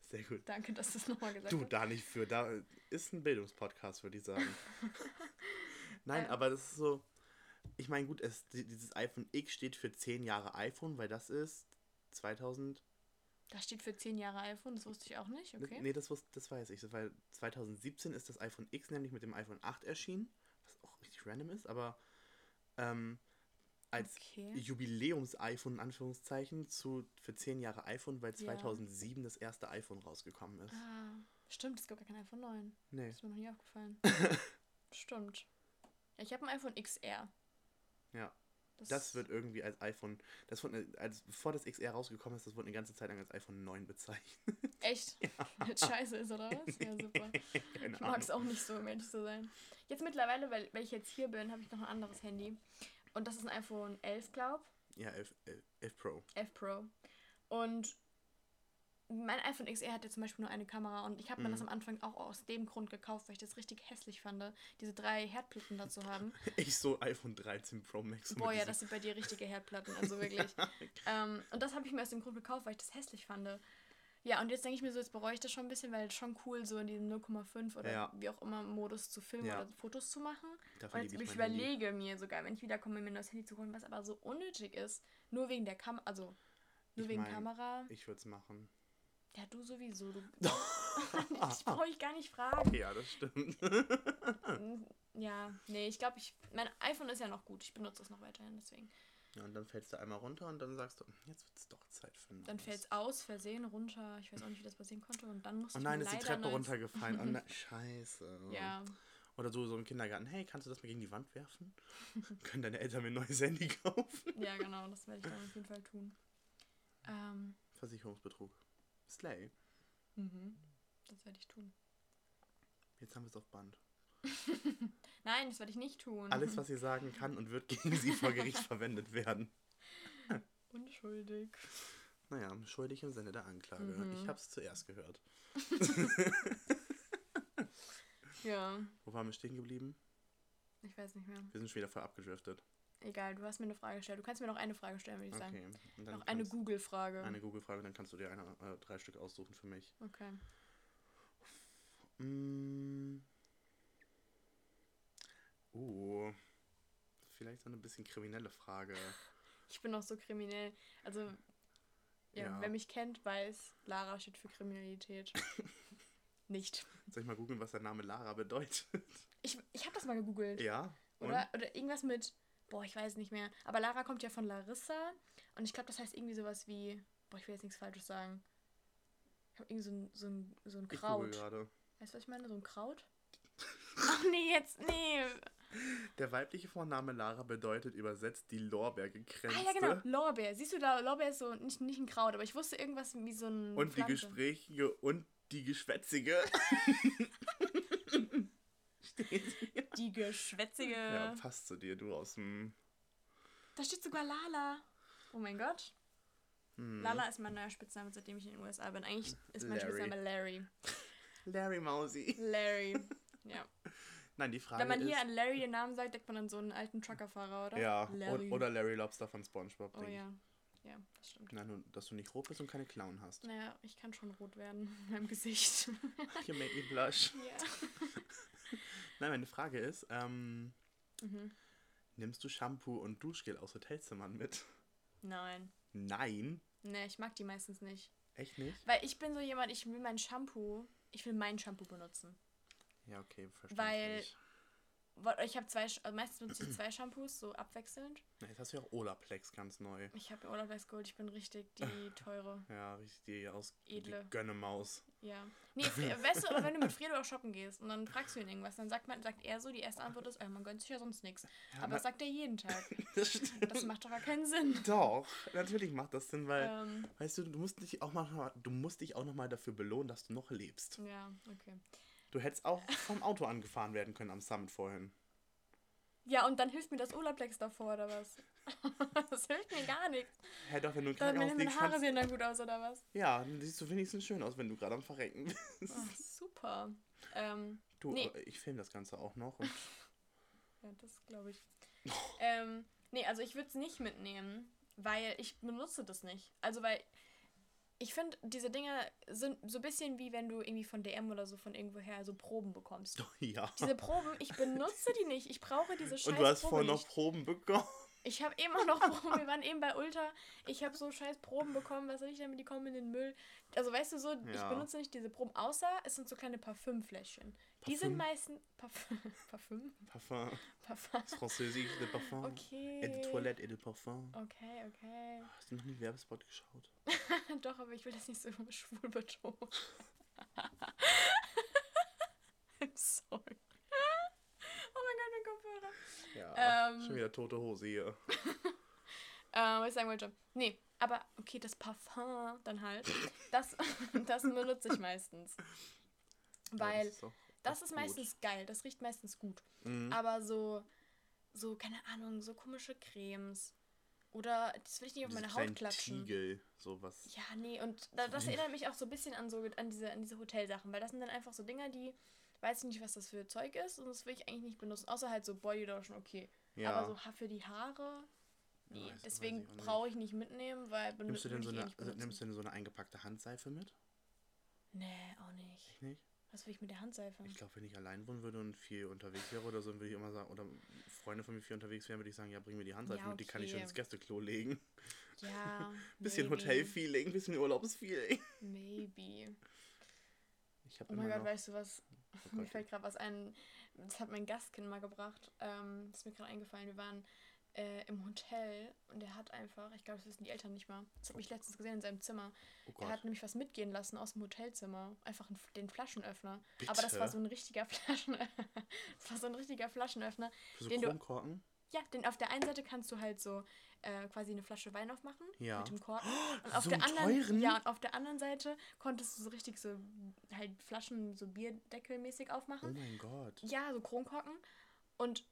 Speaker 1: Sehr gut.
Speaker 2: Danke, dass du es nochmal gesagt
Speaker 1: Du,
Speaker 2: hast.
Speaker 1: da nicht für. Da ist ein Bildungspodcast, würde ich sagen. Nein,
Speaker 2: Ähm.
Speaker 1: aber das ist so. Ich meine, gut, es, die- dieses iPhone X steht für 10 Jahre iPhone, weil das ist 2000.
Speaker 2: Da steht für 10 Jahre iPhone, das wusste ich auch nicht. Okay.
Speaker 1: Nee, das, wus- das weiß ich. Weil 2017 ist das iPhone X nämlich mit dem iPhone 8 erschienen. Was auch richtig random ist, aber ähm, als
Speaker 2: Okay.
Speaker 1: Jubiläums-iPhone in Anführungszeichen zu, für 10 Jahre iPhone, weil
Speaker 2: Ja.
Speaker 1: 2007 das erste iPhone rausgekommen ist.
Speaker 2: Ah, stimmt, es gibt gar kein iPhone 9.
Speaker 1: Nee.
Speaker 2: Das ist mir noch nie aufgefallen. stimmt. Ja, ich habe ein iPhone XR.
Speaker 1: Ja. Das wird irgendwie als iPhone, das wurde, als bevor das XR rausgekommen ist, das wurde eine ganze Zeit lang als iPhone 9 bezeichnet.
Speaker 2: Echt? Es scheiße ist, oder was? Ja, super.
Speaker 1: Keine
Speaker 2: Ich mag es auch nicht so, um ehrlich zu sein. Jetzt mittlerweile, weil, weil ich jetzt hier bin, habe ich noch ein anderes Handy. Und das ist ein iPhone 11, glaub.
Speaker 1: Ja, 11, 11, 11 Pro.
Speaker 2: 11 Pro. Und mein iPhone XR hat ja zum Beispiel nur eine Kamera und ich habe mir das
Speaker 1: Mhm.
Speaker 2: am Anfang auch aus dem Grund gekauft, weil ich das richtig hässlich fand, diese drei Herdplatten dazu haben.
Speaker 1: Ich so iPhone 13 Pro Max.
Speaker 2: Boah, ja, das sind bei dir richtige Herdplatten, also wirklich. ähm, und das habe ich mir aus dem Grund gekauft, weil ich das hässlich fand. Ja, und jetzt denke ich mir so, jetzt bereue ich das schon ein bisschen, weil es schon cool so in diesem 0,5 oder
Speaker 1: Ja.
Speaker 2: wie auch immer Modus zu filmen
Speaker 1: Ja.
Speaker 2: oder Fotos zu machen.
Speaker 1: Dafür
Speaker 2: Und jetzt,
Speaker 1: ich
Speaker 2: ich
Speaker 1: mein Handy.
Speaker 2: überlege mir sogar, wenn ich wiederkomme, mir ein neues Handy zu holen, was aber so unnötig ist, nur wegen der Kamera, also nur
Speaker 1: Ich
Speaker 2: wegen
Speaker 1: mein-
Speaker 2: Kamera.
Speaker 1: Ich würde es machen.
Speaker 2: Ja, du sowieso. Du, ich brauche ich gar nicht fragen.
Speaker 1: Ja, das stimmt.
Speaker 2: Ja, nee, ich glaube, ich, mein iPhone ist ja noch gut. Ich benutze es noch weiterhin, deswegen.
Speaker 1: Ja, und dann fällst du einmal runter und dann sagst du, jetzt wird es doch Zeit für ein
Speaker 2: Dann fällt es aus Versehen runter. Ich weiß auch nicht, wie das passieren konnte. Und dann musste
Speaker 1: Oh
Speaker 2: ich
Speaker 1: nein,
Speaker 2: mir
Speaker 1: ist die Treppe runtergefallen. Oh nein, scheiße.
Speaker 2: Ja,
Speaker 1: Oder so, so im Kindergarten, hey, kannst du das mal gegen die Wand werfen? Können deine Eltern mir ein neues Handy kaufen?
Speaker 2: ja, genau, das werde ich dann auf jeden Fall tun. Ähm,
Speaker 1: Versicherungsbetrug. Slay.
Speaker 2: mhm, das werde ich tun.
Speaker 1: Jetzt haben wir es auf Band.
Speaker 2: Nein, das werde ich nicht tun.
Speaker 1: Alles, was sie sagen kann und wird gegen sie vor Gericht verwendet werden.
Speaker 2: Unschuldig.
Speaker 1: Naja, schuldig im Sinne der Anklage.
Speaker 2: Mhm.
Speaker 1: Ich hab's zuerst gehört.
Speaker 2: Ja,
Speaker 1: Wo waren wir stehen geblieben?
Speaker 2: ich weiß nicht mehr.
Speaker 1: Wir sind schon wieder voll abgedriftet.
Speaker 2: Egal, du hast mir eine Frage gestellt. Du kannst mir noch eine Frage stellen, würde ich sagen.
Speaker 1: Okay. Und dann
Speaker 2: Noch eine Google-Frage.
Speaker 1: Eine Google-Frage, dann kannst du dir eine, äh, drei Stück aussuchen für mich.
Speaker 2: Okay.
Speaker 1: Mm. Uh. Vielleicht so eine bisschen kriminelle Frage.
Speaker 2: Ich bin auch so kriminell. Also, ja,
Speaker 1: Ja.
Speaker 2: wer mich kennt, weiß, Lara steht für Kriminalität. Nicht.
Speaker 1: Soll ich mal googeln, was der Name Lara bedeutet?
Speaker 2: Ich, ich habe das mal gegoogelt.
Speaker 1: ja. und?
Speaker 2: Oder, oder irgendwas mit, boah, ich weiß nicht mehr. Aber Lara kommt ja von Larissa. Und ich glaube, das heißt irgendwie sowas wie, boah, ich will jetzt nichts Falsches sagen. Ich habe irgendwie so ein, so ein, so ein
Speaker 1: Ich
Speaker 2: Kraut.
Speaker 1: gerade.
Speaker 2: Weißt du, was ich meine? So ein Kraut? Ach nee, jetzt, nee.
Speaker 1: Der weibliche Vorname Lara bedeutet übersetzt die Lorbeergekränzte.
Speaker 2: Ah ja, genau, Lorbeer. Siehst du da, Lorbeer ist so nicht, nicht ein Kraut, aber ich wusste irgendwas wie so ein.
Speaker 1: Und die
Speaker 2: Pflanze.
Speaker 1: gesprächige und die geschwätzige.
Speaker 2: Die geschwätzige.
Speaker 1: Ja, passt zu dir, du aus dem.
Speaker 2: Da steht sogar Lala. Oh mein Gott.
Speaker 1: Hm.
Speaker 2: Lala ist mein neuer Spitzname, seitdem ich in den USA bin. Eigentlich ist mein
Speaker 1: Larry.
Speaker 2: Spitzname Larry.
Speaker 1: Larry Mausi.
Speaker 2: Larry. Ja.
Speaker 1: Nein, die Frage
Speaker 2: Wenn man
Speaker 1: ist.
Speaker 2: hier an Larry den Namen sagt, denkt man an so einen alten Truckerfahrer, oder?
Speaker 1: ja,
Speaker 2: Larry.
Speaker 1: oder Larry Lobster von SpongeBob.
Speaker 2: Oh ja. Ja, das stimmt.
Speaker 1: Nein, nur, dass du nicht rot bist und keine Klauen hast.
Speaker 2: Naja, ich kann schon rot werden in meinem Gesicht.
Speaker 1: You make me blush.
Speaker 2: ja.
Speaker 1: Nein, meine Frage ist, ähm,
Speaker 2: Mhm.
Speaker 1: nimmst du Shampoo und Duschgel aus Hotelzimmern mit?
Speaker 2: Nein.
Speaker 1: Nein.
Speaker 2: Nee, ich mag die meistens nicht.
Speaker 1: Echt nicht?
Speaker 2: Weil ich bin so jemand, ich will mein Shampoo, ich will mein Shampoo benutzen.
Speaker 1: Ja, okay, verständlich.
Speaker 2: Weil- Wa- Ich habe zwei, also meistens benutze ich zwei Shampoos, so abwechselnd.
Speaker 1: Na, jetzt hast du ja auch Olaplex ganz neu.
Speaker 2: Ich habe Olaplex Gold, ich bin richtig die teure.
Speaker 1: Ja, richtig die aus
Speaker 2: Edle.
Speaker 1: die Gönnemaus.
Speaker 2: Ja. Nee, weißt du, wenn du mit Fredo auch shoppen gehst und dann fragst du ihn irgendwas, dann sagt man, sagt er so, die erste Antwort ist, äh, man gönnt sich ja sonst nichts.
Speaker 1: Ja,
Speaker 2: Aber das sagt er jeden Tag.
Speaker 1: Das stimmt.
Speaker 2: Das macht doch gar keinen Sinn.
Speaker 1: Doch, natürlich macht das Sinn, weil,
Speaker 2: Ähm,
Speaker 1: weißt du, du musst dich auch mal, du musst dich auch noch mal dafür belohnen, dass du noch lebst.
Speaker 2: ja, okay.
Speaker 1: Du hättest auch vom Auto angefahren werden können am Summit vorhin.
Speaker 2: Ja, und dann hilft mir das Olaplex davor, oder was? das hilft mir gar nichts.
Speaker 1: Hä, doch, wenn du Krankenhaus
Speaker 2: meine, meine Haare
Speaker 1: kannst,
Speaker 2: sehen dann gut aus, oder was?
Speaker 1: ja, dann siehst du wenigstens schön aus, wenn du gerade am Verrecken bist.
Speaker 2: Ach, super. Ähm,
Speaker 1: Du,
Speaker 2: Nee.
Speaker 1: äh, ich filme das Ganze auch noch.
Speaker 2: Ja, das glaube ich. ähm, nee, also ich würde es nicht mitnehmen, weil ich benutze das nicht. Also, weil ich finde, diese Dinge sind so ein bisschen wie wenn du irgendwie von DM oder so von irgendwoher so Proben bekommst.
Speaker 1: ja.
Speaker 2: Diese Proben, ich benutze die nicht. Ich brauche diese scheiß
Speaker 1: Und du hast
Speaker 2: Probe
Speaker 1: vorhin noch. Proben bekommen.
Speaker 2: Ich habe immer noch Proben. Wir waren eben bei Ultra. Ich habe so scheiß Proben bekommen. Was soll ich damit? Die kommen in den Müll. Also weißt du so, ich
Speaker 1: Ja.
Speaker 2: benutze nicht diese Proben, außer es sind so kleine Parfümfläschchen. Die sind meistens. Parfüm?
Speaker 1: Parfum.
Speaker 2: Parfum.
Speaker 1: Das Französisch, de Parfum.
Speaker 2: Okay.
Speaker 1: Et de Toilette et de Parfum.
Speaker 2: Okay, okay.
Speaker 1: Hast du noch nie Werbespot geschaut?
Speaker 2: Doch, aber ich will das nicht so schwul betonen. I'm sorry. Oh mein Gott, mein Kopfhörer.
Speaker 1: Ja,
Speaker 2: Ähm.
Speaker 1: schon wieder tote Hose hier.
Speaker 2: Ähm, was ich sagen wollte. Nee, aber okay, das Parfum dann halt. Das, das benutze ich meistens. Weil
Speaker 1: Ja, doch
Speaker 2: das ist
Speaker 1: gut.
Speaker 2: meistens geil, das riecht meistens gut.
Speaker 1: Mhm.
Speaker 2: Aber so, so, keine Ahnung, so komische Cremes. Oder das will ich nicht auf
Speaker 1: Diese
Speaker 2: meine Haut klatschen.
Speaker 1: Tiegel, sowas.
Speaker 2: Ja, nee, und da, das erinnert mich auch so ein bisschen an so an diese, an diese Hotelsachen, weil das sind dann einfach so Dinger, die weiß ich nicht, was das für Zeug ist und das will ich eigentlich nicht benutzen. Außer halt so Bodylotion, okay.
Speaker 1: Ja.
Speaker 2: Aber so für die Haare, nee.
Speaker 1: Weiß
Speaker 2: Deswegen brauche ich nicht mitnehmen, weil
Speaker 1: nimmst du denn so
Speaker 2: ich eh
Speaker 1: eine,
Speaker 2: nicht
Speaker 1: also, nimmst du denn so eine eingepackte Handseife mit?
Speaker 2: Nee, auch nicht.
Speaker 1: Ich nicht.
Speaker 2: Was will ich mit der Handseife?
Speaker 1: Ich glaube, wenn ich allein wohnen würde und viel unterwegs wäre oder so, würde ich immer sagen, oder Freunde von mir viel unterwegs wären, würde ich sagen, ja, bring mir die Handseife
Speaker 2: Ja,
Speaker 1: mit, die kann ich schon
Speaker 2: okay.
Speaker 1: ins Gästeklo legen.
Speaker 2: Ja.
Speaker 1: Bisschen Hotelfeeling, bisschen Urlaubsfeeling.
Speaker 2: Maybe.
Speaker 1: Ich
Speaker 2: Oh mein Gott,
Speaker 1: noch,
Speaker 2: weißt du was?
Speaker 1: oh
Speaker 2: Mir fällt gerade was ein. Das hat mein Gastkind mal gebracht. Ähm, das ist mir gerade eingefallen. Wir waren äh, im Hotel und er hat einfach, ich glaube, das wissen die Eltern nicht mal. Das habe ich letztens gesehen in seinem Zimmer.
Speaker 1: oh
Speaker 2: Er hat nämlich was mitgehen lassen aus dem Hotelzimmer. Einfach den Flaschenöffner. Aber das war
Speaker 1: Bitte?
Speaker 2: so ein richtiger Flaschenöffner. das war so ein richtiger Flaschenöffner.
Speaker 1: Für so
Speaker 2: den du-
Speaker 1: Chromkorken?
Speaker 2: Ja, denn auf der einen Seite kannst du halt so äh, quasi eine Flasche Wein aufmachen
Speaker 1: Ja.
Speaker 2: mit dem Korken. Und auf
Speaker 1: so
Speaker 2: der anderen,
Speaker 1: teuren?
Speaker 2: ja, und auf der anderen Seite konntest du so richtig so halt Flaschen so Bierdeckelmäßig
Speaker 1: Oh
Speaker 2: aufmachen.
Speaker 1: mein Gott.
Speaker 2: Ja, so Kronkorken. Und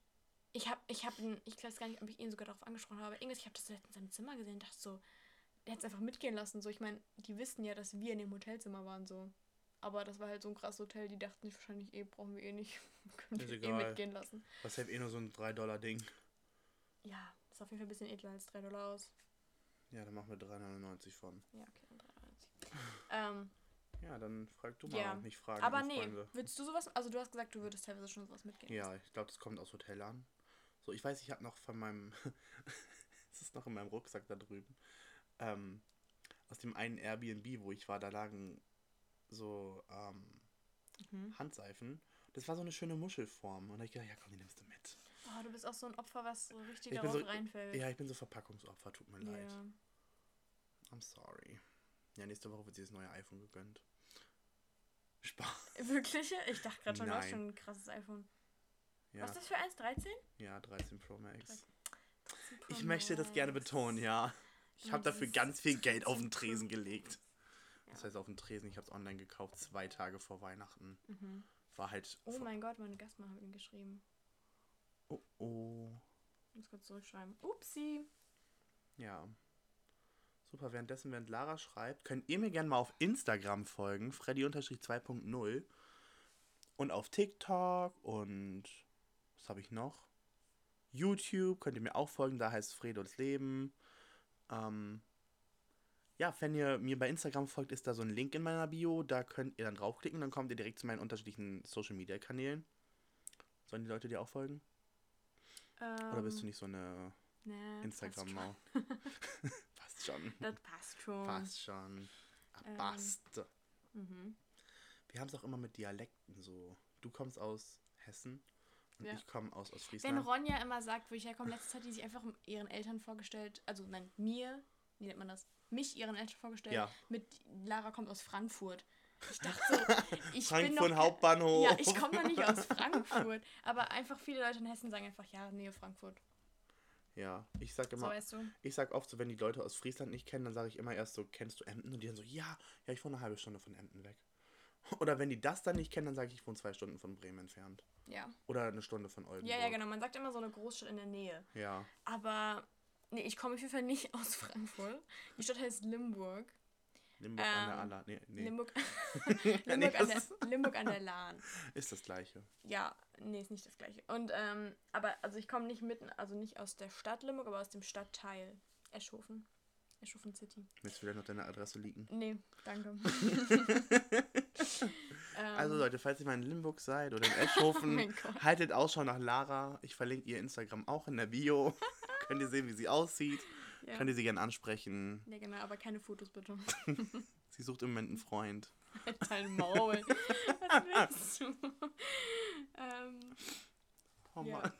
Speaker 2: ich habe, ich habe, ich weiß gar nicht, ob ich ihn sogar darauf angesprochen habe, aber irgendwas, ich habe das letztens in seinem Zimmer gesehen und dachte so, der hat es einfach mitgehen lassen. So, ich meine, die wissen ja, dass wir in dem Hotelzimmer waren, so. Aber das war halt so ein krasses Hotel, die dachten sich wahrscheinlich, eh, brauchen wir eh nicht. Können
Speaker 1: Ist
Speaker 2: wir eh mitgehen lassen.
Speaker 1: Was hält eh nur so ein 3-Dollar-Ding?
Speaker 2: Ja, ist auf jeden Fall ein bisschen edler als 3 Dollar aus.
Speaker 1: Ja, dann machen wir 3,99 von.
Speaker 2: Ja, okay, dann 3,90. Ähm,
Speaker 1: Ja, dann frag du mal
Speaker 2: Ja,
Speaker 1: und nicht fragen.
Speaker 2: aber nee,
Speaker 1: Freunde.
Speaker 2: würdest du sowas, also du hast gesagt, du würdest teilweise schon sowas mitgehen.
Speaker 1: Ja, ich glaube, das kommt aus Hotel an. So, ich weiß, ich habe noch von meinem. Es ist noch in meinem Rucksack da drüben. Ähm, aus dem einen Airbnb, wo ich war, da lagen so ähm,
Speaker 2: Mhm.
Speaker 1: Handseifen. Das war so eine schöne Muschelform. Und da hab ich gedacht, ja komm, die nimmst du mit.
Speaker 2: Oh, du bist auch so ein Opfer, was so richtig darauf
Speaker 1: so-
Speaker 2: reinfällt.
Speaker 1: Ja, ich bin so Verpackungsopfer, tut mir leid.
Speaker 2: Ja.
Speaker 1: I'm sorry. Ja, nächste Woche wird sie das neue iPhone gegönnt. Spaß.
Speaker 2: Wirklich? Ich dachte gerade schon, du hast schon ein krasses iPhone.
Speaker 1: Ja,
Speaker 2: Was ist das für eins? 13?
Speaker 1: ja 13 Pro Max.
Speaker 2: 13
Speaker 1: Ich möchte das gerne betonen, ja. Ich habe dafür ganz viel Geld auf den
Speaker 2: 13 Pro.
Speaker 1: Tresen gelegt.
Speaker 2: Ja.
Speaker 1: Das heißt auf den Tresen, ich habe es online gekauft, zwei Tage vor Weihnachten.
Speaker 2: Mhm.
Speaker 1: War halt.
Speaker 2: Oh mein Gott, meine Gastmann hat mir geschrieben.
Speaker 1: oh, oh.
Speaker 2: Ich muss kurz zurückschreiben. Upsi.
Speaker 1: Ja. Super, währenddessen, während Lara schreibt, könnt ihr mir gerne mal auf Instagram folgen, Freddy-2.0. Und auf TikTok und was habe ich noch? YouTube könnt ihr mir auch folgen, da heißt Fredos Leben. Ähm, ja, wenn ihr mir bei Instagram folgt, ist da so ein Link in meiner Bio, da könnt ihr dann draufklicken, dann kommt ihr direkt zu meinen unterschiedlichen Social Media Kanälen. Sollen die Leute dir auch folgen? Oder bist du nicht so eine
Speaker 2: Nee, Ähm, passt
Speaker 1: schon.
Speaker 2: Das passt schon.
Speaker 1: Passt schon. Ah,
Speaker 2: Ähm.
Speaker 1: Passt.
Speaker 2: Mhm.
Speaker 1: Wir haben es auch immer mit Dialekten so. Du kommst aus Hessen
Speaker 2: Ja.
Speaker 1: ich komme aus
Speaker 2: Wenn
Speaker 1: Ostfriesland.
Speaker 2: Ronja immer sagt, wo ich herkomme, letztes hat die sich einfach ihren Eltern vorgestellt, also nein, mir, wie nennt man das? Mich ihren Eltern vorgestellt.
Speaker 1: Ja.
Speaker 2: Mit Lara kommt aus Frankfurt. Ich dachte so, ich bin noch
Speaker 1: Frankfurt Hauptbahnhof.
Speaker 2: Ja, ich komme noch nicht aus Frankfurt. Aber einfach viele Leute in Hessen sagen einfach, ja, Nähe Frankfurt.
Speaker 1: Ja, ich sag
Speaker 2: So
Speaker 1: immer,
Speaker 2: weißt du.
Speaker 1: ich sag oft so, wenn die Leute aus Friesland nicht kennen, dann sage ich immer erst so, kennst du Emden? Und die dann so, ja, ja, ich wohne eine halbe Stunde von Emden weg. Oder wenn die das dann nicht kennen, dann sage ich, ich wohne zwei Stunden von Bremen entfernt.
Speaker 2: Ja.
Speaker 1: Oder eine Stunde von Oldenburg.
Speaker 2: Ja, ja, genau. Man sagt immer so eine Großstadt in der Nähe.
Speaker 1: Ja,
Speaker 2: Aber nee, ich komme auf jeden Fall nicht aus Frankfurt. Die Stadt heißt Limburg.
Speaker 1: Limburg an der
Speaker 2: Ähm,
Speaker 1: Aller. Nee, nee.
Speaker 2: Limburg,
Speaker 1: nee,
Speaker 2: Limburg, an der, Limburg an der Lahn.
Speaker 1: ist das gleiche.
Speaker 2: Ja, nee, ist nicht das gleiche. Und, ähm, aber, also ich komme nicht mitten, also nicht aus der Stadt Limburg, aber aus dem Stadtteil Eschhofen. Eschhofen City.
Speaker 1: Willst du vielleicht noch deine Adresse liegen?
Speaker 2: Nee, danke. ähm,
Speaker 1: Also Leute, falls ihr mal in Limburg seid oder in
Speaker 2: oh
Speaker 1: Eschhofen,
Speaker 2: Gott.
Speaker 1: haltet Ausschau nach Lara. Ich verlinke ihr Instagram auch in der Bio. Könnt ihr sehen, wie sie aussieht.
Speaker 2: Ja.
Speaker 1: Könnt ihr sie gerne ansprechen.
Speaker 2: ja, genau, aber keine Fotos bitte.
Speaker 1: Sie sucht im Moment einen Freund.
Speaker 2: Halt dein Maul. Was willst du? ähm,
Speaker 1: Oh
Speaker 2: Ja.
Speaker 1: Mann.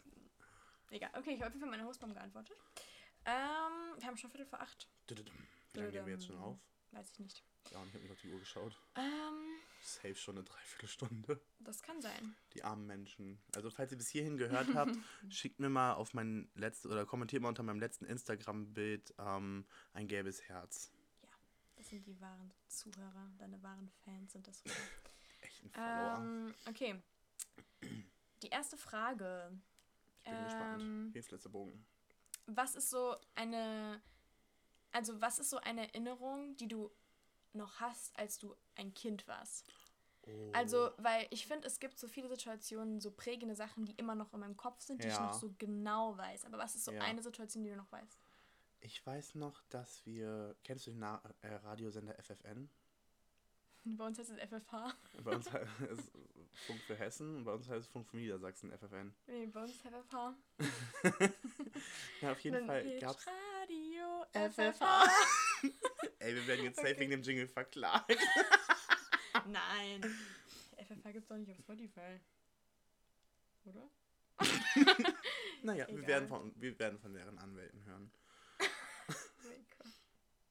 Speaker 2: egal. Okay, ich habe auf jeden Fall meine Hostbomb geantwortet. Ähm, wir haben schon Viertel vor acht.
Speaker 1: Wie lange nehmen wir jetzt schon auf?
Speaker 2: Weiß ich nicht.
Speaker 1: Ja, und ich habe nicht auf die Uhr geschaut.
Speaker 2: Ähm,
Speaker 1: Safe schon eine Dreiviertelstunde.
Speaker 2: das kann sein.
Speaker 1: Die armen Menschen. Also falls ihr bis hierhin gehört habt, schickt mir mal auf mein letztes oder kommentiert mal unter meinem letzten Instagram-Bild ähm, ein gelbes Herz.
Speaker 2: Das sind die wahren Zuhörer. Deine wahren Fans sind das.
Speaker 1: Echt ein Follower.
Speaker 2: Ähm, okay. Die erste Frage.
Speaker 1: ich bin gespannt.
Speaker 2: ähm,
Speaker 1: Hier ist letzter Bogen.
Speaker 2: Was ist so eine. Also, was ist so eine Erinnerung, die du noch hast, als du ein Kind warst?
Speaker 1: Oh.
Speaker 2: Also, weil ich finde, es gibt so viele Situationen, so prägende Sachen, die immer noch in meinem Kopf sind, die ich
Speaker 1: Ja.
Speaker 2: noch so genau weiß. Aber was ist so
Speaker 1: Ja.
Speaker 2: eine Situation, die du noch weißt?
Speaker 1: Ich weiß noch, dass wir. Kennst du den Na äh, Radiosender FFN?
Speaker 2: Bei uns heißt es FFH.
Speaker 1: Bei uns heißt es Funk für Hessen und bei uns heißt es Funk für Niedersachsen, FFN.
Speaker 2: Nee, bei uns FFH.
Speaker 1: Ja, auf jeden
Speaker 2: Dann
Speaker 1: Fall gab's.
Speaker 2: Radio
Speaker 1: FFH. Ey, wir werden jetzt safe
Speaker 2: Okay.
Speaker 1: wegen dem Jingle verklagt.
Speaker 2: Nein. FFH gibt's doch nicht auf Spotify. Oder?
Speaker 1: Naja, wir werden, von, wir werden von deren Anwälten hören.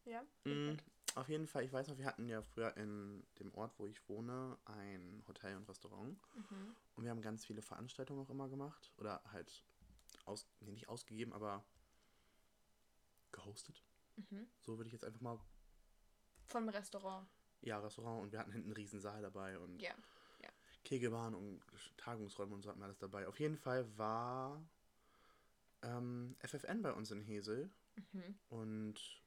Speaker 2: Ja?
Speaker 1: Mm, auf jeden Fall, ich weiß noch, wir hatten ja früher in dem Ort, wo ich wohne, ein Hotel und Restaurant.
Speaker 2: Mhm.
Speaker 1: Und wir haben ganz viele Veranstaltungen auch immer gemacht. Oder halt, aus, nee, nicht ausgegeben, aber gehostet.
Speaker 2: Mhm.
Speaker 1: So würde ich jetzt einfach mal.
Speaker 2: Vom Restaurant.
Speaker 1: Ja, Restaurant. Und wir hatten hinten einen riesen Saal dabei und
Speaker 2: Ja.
Speaker 1: Kegelbahn und Tagungsräume und so hatten wir alles dabei. Auf jeden Fall war ähm, FFN bei uns in Hesel.
Speaker 2: Mhm.
Speaker 1: Und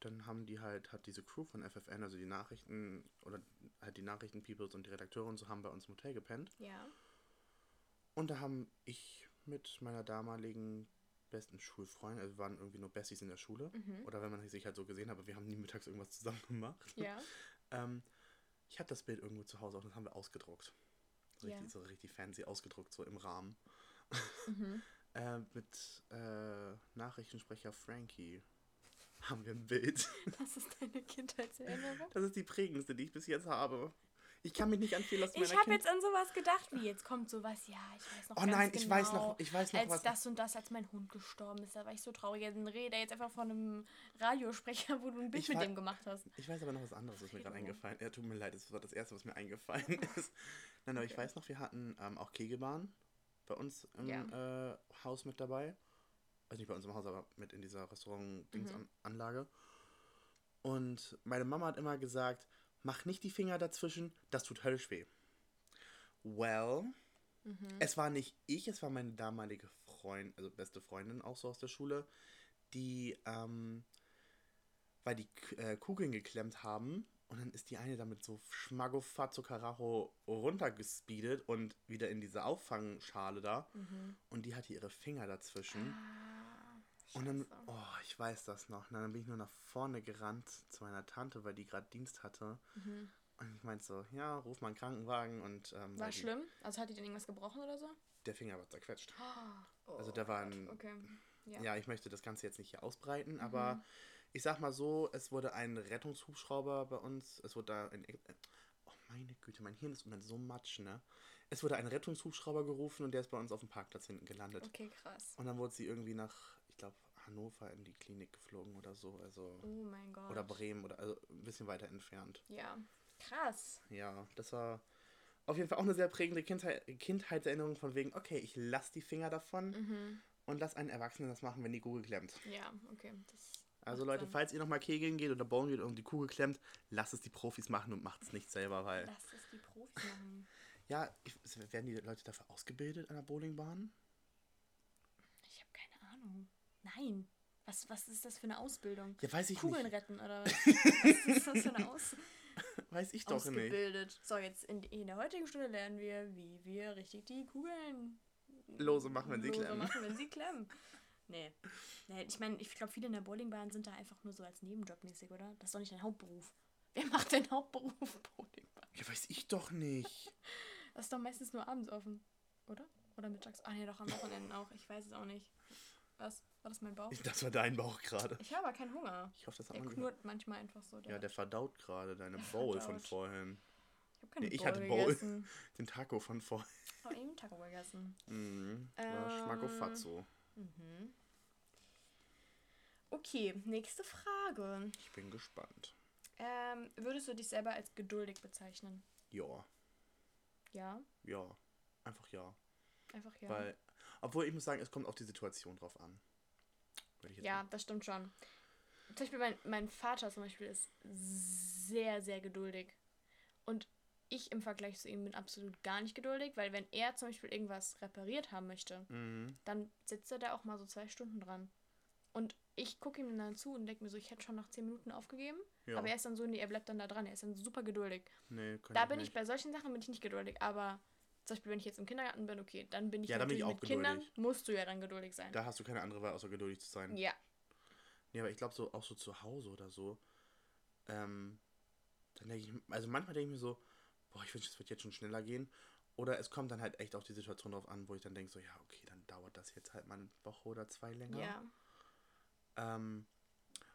Speaker 1: dann haben die halt, hat diese Crew von FFN, also die Nachrichten, oder halt die Nachrichten-Peoples und die Redakteure und so, haben bei uns im Hotel gepennt.
Speaker 2: Ja.
Speaker 1: Und da haben ich mit meiner damaligen besten Schulfreundin, also wir waren irgendwie nur Besties in der Schule,
Speaker 2: Mhm.
Speaker 1: oder wenn man sich halt so gesehen hat, aber wir haben nie mittags irgendwas zusammen gemacht.
Speaker 2: Ja.
Speaker 1: Ähm, ich habe das Bild irgendwo zu Hause auch, das haben wir ausgedruckt. So
Speaker 2: Ja.
Speaker 1: richtig, so richtig fancy ausgedruckt, so im Rahmen.
Speaker 2: Mhm.
Speaker 1: Äh, mit äh, Nachrichtensprecher Frankie haben wir ein Bild.
Speaker 2: Das ist deine Kindheitserinnerung?
Speaker 1: Das ist die prägendste, die ich bis jetzt habe. Ich kann mich nicht an viel aus meiner
Speaker 2: Ich habe jetzt an sowas gedacht, wie jetzt kommt sowas, ja, ich weiß noch
Speaker 1: Oh nein, ich
Speaker 2: genau,
Speaker 1: weiß noch, ich weiß noch
Speaker 2: als
Speaker 1: was.
Speaker 2: das und das, als mein Hund gestorben ist, da war ich so traurig. Dann rede jetzt einfach von einem Radiosprecher, wo du ein Bild
Speaker 1: Ich
Speaker 2: mit dem gemacht hast.
Speaker 1: Ich weiß aber noch was anderes, was mir gerade eingefallen ist. Ja, tut mir leid, das war das Erste, was mir eingefallen ist. Nein, aber ich
Speaker 2: Okay.
Speaker 1: weiß noch, wir hatten ähm, auch Kegelbahn bei uns im
Speaker 2: Ja.
Speaker 1: äh, Haus mit dabei. Also nicht bei uns im Haus, aber mit in dieser
Speaker 2: Mhm.
Speaker 1: Restaurant-Dings-Anlage. Und meine Mama hat immer gesagt, mach nicht die Finger dazwischen, das tut höllisch weh. Well,
Speaker 2: Mhm.
Speaker 1: es war nicht ich, es war meine damalige Freundin, also beste Freundin auch so aus der Schule, die, ähm, weil die äh, Kugeln geklemmt haben und dann ist die eine damit so schmagofazzo Carajo runtergespeedet und wieder in diese Auffangschale da
Speaker 2: Mhm.
Speaker 1: und die hatte ihre Finger dazwischen.
Speaker 2: Ah,
Speaker 1: Und dann, oh, ich weiß das noch. Und dann bin ich nur nach vorne gerannt zu meiner Tante, weil die gerade Dienst hatte.
Speaker 2: Mhm.
Speaker 1: Und ich meinte so, ja, ruf mal einen Krankenwagen und ähm,
Speaker 2: War
Speaker 1: weil die,
Speaker 2: schlimm? Also hat die denn irgendwas gebrochen oder so?
Speaker 1: der Finger war zerquetscht.
Speaker 2: Oh
Speaker 1: Also der war ein-
Speaker 2: Okay. Ja.
Speaker 1: Ja. ich möchte das Ganze jetzt nicht hier ausbreiten,
Speaker 2: Mhm.
Speaker 1: aber ich sag mal so, es wurde ein Rettungshubschrauber bei uns, es wurde da ein, oh meine Güte, mein Hirn ist im Moment so matsch, ne? Es wurde ein Rettungshubschrauber gerufen und der ist bei uns auf dem Parkplatz hinten gelandet.
Speaker 2: Okay, krass.
Speaker 1: Und dann wurde sie irgendwie nach, ich glaube, Hannover in die Klinik geflogen oder so, also
Speaker 2: Oh mein Gott.
Speaker 1: oder Bremen oder also ein bisschen weiter entfernt.
Speaker 2: Ja. Krass.
Speaker 1: Ja, das war auf jeden Fall auch eine sehr prägende Kindheit, Kindheitserinnerung von wegen, okay, ich lass die Finger davon
Speaker 2: Mhm.
Speaker 1: und lass einen Erwachsenen das machen, wenn die Kugel klemmt.
Speaker 2: Ja, okay.
Speaker 1: Also Leute,
Speaker 2: Sinn.
Speaker 1: falls ihr nochmal kegeln geht oder bauen geht und die Kugel klemmt, lasst es die Profis machen und macht es nicht selber, weil...
Speaker 2: Lass es die Profis machen.
Speaker 1: Ja, ich, werden die Leute dafür ausgebildet an der Bowlingbahn?
Speaker 2: Ich habe keine Ahnung. Nein. Was, was ist das für eine Ausbildung?
Speaker 1: Ja, weiß ich
Speaker 2: Kugeln
Speaker 1: nicht.
Speaker 2: retten oder was? was ist das für eine Aus
Speaker 1: Weiß ich doch nicht.
Speaker 2: So, jetzt in, in der heutigen Stunde lernen wir, wie wir richtig die Kugeln
Speaker 1: Lose machen, wenn sie
Speaker 2: lose
Speaker 1: klemmen.
Speaker 2: machen, wenn sie klemmen. Nee. nee ich meine, ich glaube, viele in der Bowlingbahn sind da einfach nur so als Nebenjob mäßig, oder? Das ist doch nicht dein Hauptberuf. Wer macht den Hauptberuf Bowlingbahn?
Speaker 1: Ja, weiß ich doch nicht.
Speaker 2: Das ist doch meistens nur abends offen, oder? Oder mittags? Ah, nee, doch am Wochenende auch. Ich weiß es auch nicht. Was? War das mein Bauch?
Speaker 1: Das war dein Bauch gerade.
Speaker 2: Ich habe aber keinen Hunger.
Speaker 1: Ich hoffe, das hat
Speaker 2: Der
Speaker 1: man
Speaker 2: knurrt manchmal einfach so.
Speaker 1: Ja, der verdaut gerade deine
Speaker 2: Der
Speaker 1: Bowl von vorhin.
Speaker 2: ich habe keine
Speaker 1: Nee, ich
Speaker 2: Bowl
Speaker 1: hatte Bowl.
Speaker 2: gegessen.
Speaker 1: Den Taco von vorhin.
Speaker 2: Ich habe eben Taco gegessen.
Speaker 1: Mhm. War
Speaker 2: Ähm,
Speaker 1: Schmackofatzo.
Speaker 2: Mhm. Okay, nächste Frage.
Speaker 1: Ich bin gespannt.
Speaker 2: Ähm, würdest du dich selber als geduldig bezeichnen?
Speaker 1: Ja,
Speaker 2: Ja,
Speaker 1: ja. Einfach ja.
Speaker 2: einfach ja.
Speaker 1: Weil, obwohl ich muss sagen, es kommt auf die Situation drauf an. Ich
Speaker 2: Ja, das stimmt schon. Zum Beispiel mein, mein Vater zum Beispiel ist sehr, sehr geduldig. Und ich im Vergleich zu ihm bin absolut gar nicht geduldig, weil wenn er zum Beispiel irgendwas repariert haben möchte,
Speaker 1: Mhm.
Speaker 2: dann sitzt er da auch mal so zwei Stunden dran. Und ich gucke ihm dann zu und denke mir so, ich hätte schon nach zehn Minuten aufgegeben.
Speaker 1: Ja.
Speaker 2: Aber er ist dann so, nee, er bleibt dann da dran. Er ist dann super geduldig.
Speaker 1: nee,
Speaker 2: Da bin ich
Speaker 1: nicht.
Speaker 2: bei solchen Sachen bin ich nicht geduldig. Aber zum Beispiel, wenn ich jetzt im Kindergarten bin, okay, dann bin ich
Speaker 1: Ja, da bin ich auch
Speaker 2: mit Kindern,
Speaker 1: geduldig.
Speaker 2: musst du ja dann geduldig sein.
Speaker 1: Da hast du keine andere Wahl, außer geduldig zu sein.
Speaker 2: ja,
Speaker 1: Nee, aber ich glaube, so auch so zu Hause oder so. Ähm, dann denke ich, also manchmal denke ich mir so, boah, ich wünsche, es wird jetzt schon schneller gehen. Oder es kommt dann halt echt auf die Situation drauf an, wo ich dann denke, so, ja, okay, dann dauert das jetzt halt mal eine Woche oder zwei länger.
Speaker 2: ja.
Speaker 1: Ähm,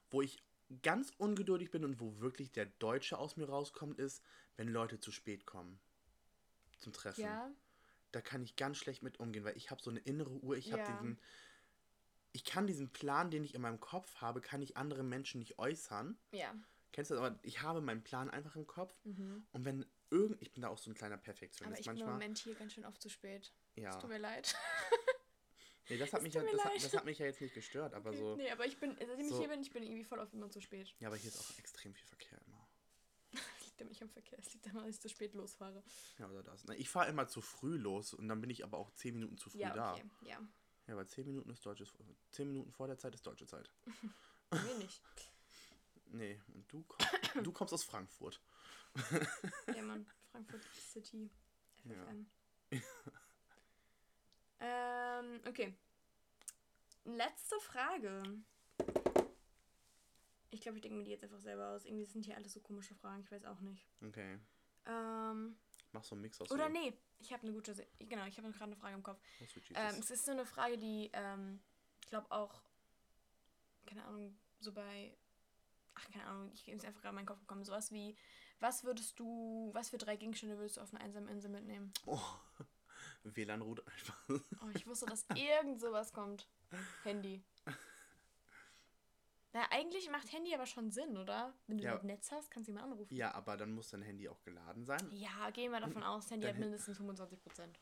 Speaker 1: wo ich ganz ungeduldig bin und wo wirklich der Deutsche aus mir rauskommt, ist, wenn Leute zu spät kommen. Zum Treffen.
Speaker 2: Ja,
Speaker 1: Da kann ich ganz schlecht mit umgehen, weil ich habe so eine innere Uhr, ich habe
Speaker 2: Ja.
Speaker 1: diesen. Ich kann diesen Plan, den ich in meinem Kopf habe, kann ich anderen Menschen nicht äußern.
Speaker 2: ja.
Speaker 1: Kennst du das? Aber ich habe meinen Plan einfach im Kopf.
Speaker 2: Mhm.
Speaker 1: Und wenn irgend. Ich bin da auch so ein kleiner
Speaker 2: Aber
Speaker 1: Perfektionist
Speaker 2: ich bin im
Speaker 1: manchmal.
Speaker 2: Moment hier ganz schön oft zu spät.
Speaker 1: ja.
Speaker 2: Es tut mir leid.
Speaker 1: Nee, das hat, mich ja, das, hat, das hat mich ja jetzt nicht gestört, aber so.
Speaker 2: Nee, aber ich bin, seitdem ich
Speaker 1: so-
Speaker 2: hier bin, ich bin irgendwie voll oft immer zu spät.
Speaker 1: Ja, aber hier ist auch extrem viel Verkehr
Speaker 2: ja nicht am Verkehr, es liegt dass ich zu spät losfahre.
Speaker 1: Ja, oder das. Na, Ich fahre immer zu früh los und dann bin ich aber auch 10 Minuten zu früh
Speaker 2: ja,
Speaker 1: da.
Speaker 2: okay, ja.
Speaker 1: Ja, weil 10 Minuten ist deutsches. 10 Minuten vor der Zeit ist deutsche Zeit.
Speaker 2: Mir nicht.
Speaker 1: Nee, und du, komm, du kommst aus Frankfurt.
Speaker 2: Ja, Mann, Frankfurt City.
Speaker 1: Ja.
Speaker 2: FFM. ähm, okay. Letzte Frage. Ich glaube, ich denke mir die jetzt einfach selber aus. Irgendwie sind hier alles so komische Fragen, ich weiß auch nicht.
Speaker 1: Okay.
Speaker 2: Ähm,
Speaker 1: Mach so einen Mix aus.
Speaker 2: Oder
Speaker 1: so-
Speaker 2: nee, ich habe eine gute, Se- genau, ich habe gerade eine Frage im Kopf.
Speaker 1: Oh.
Speaker 2: Ähm, es ist so eine Frage, die, ähm, ich glaube auch, keine Ahnung, so bei, ach, keine Ahnung, ich ist einfach gerade in meinen Kopf gekommen, sowas wie, was würdest du, was für drei Gegenstände würdest du auf einer einsamen Insel mitnehmen?
Speaker 1: oh. WLAN-Route einfach.
Speaker 2: Oh, ich wusste, dass irgend sowas kommt. Handy. Na, eigentlich macht Handy aber schon Sinn, oder? Wenn du
Speaker 1: Ja.
Speaker 2: ein Netz hast, kannst du ihn mal anrufen.
Speaker 1: ja, aber dann muss dein Handy auch geladen sein.
Speaker 2: Ja, gehen wir davon aus, Handy
Speaker 1: Dein
Speaker 2: hat mindestens 25%.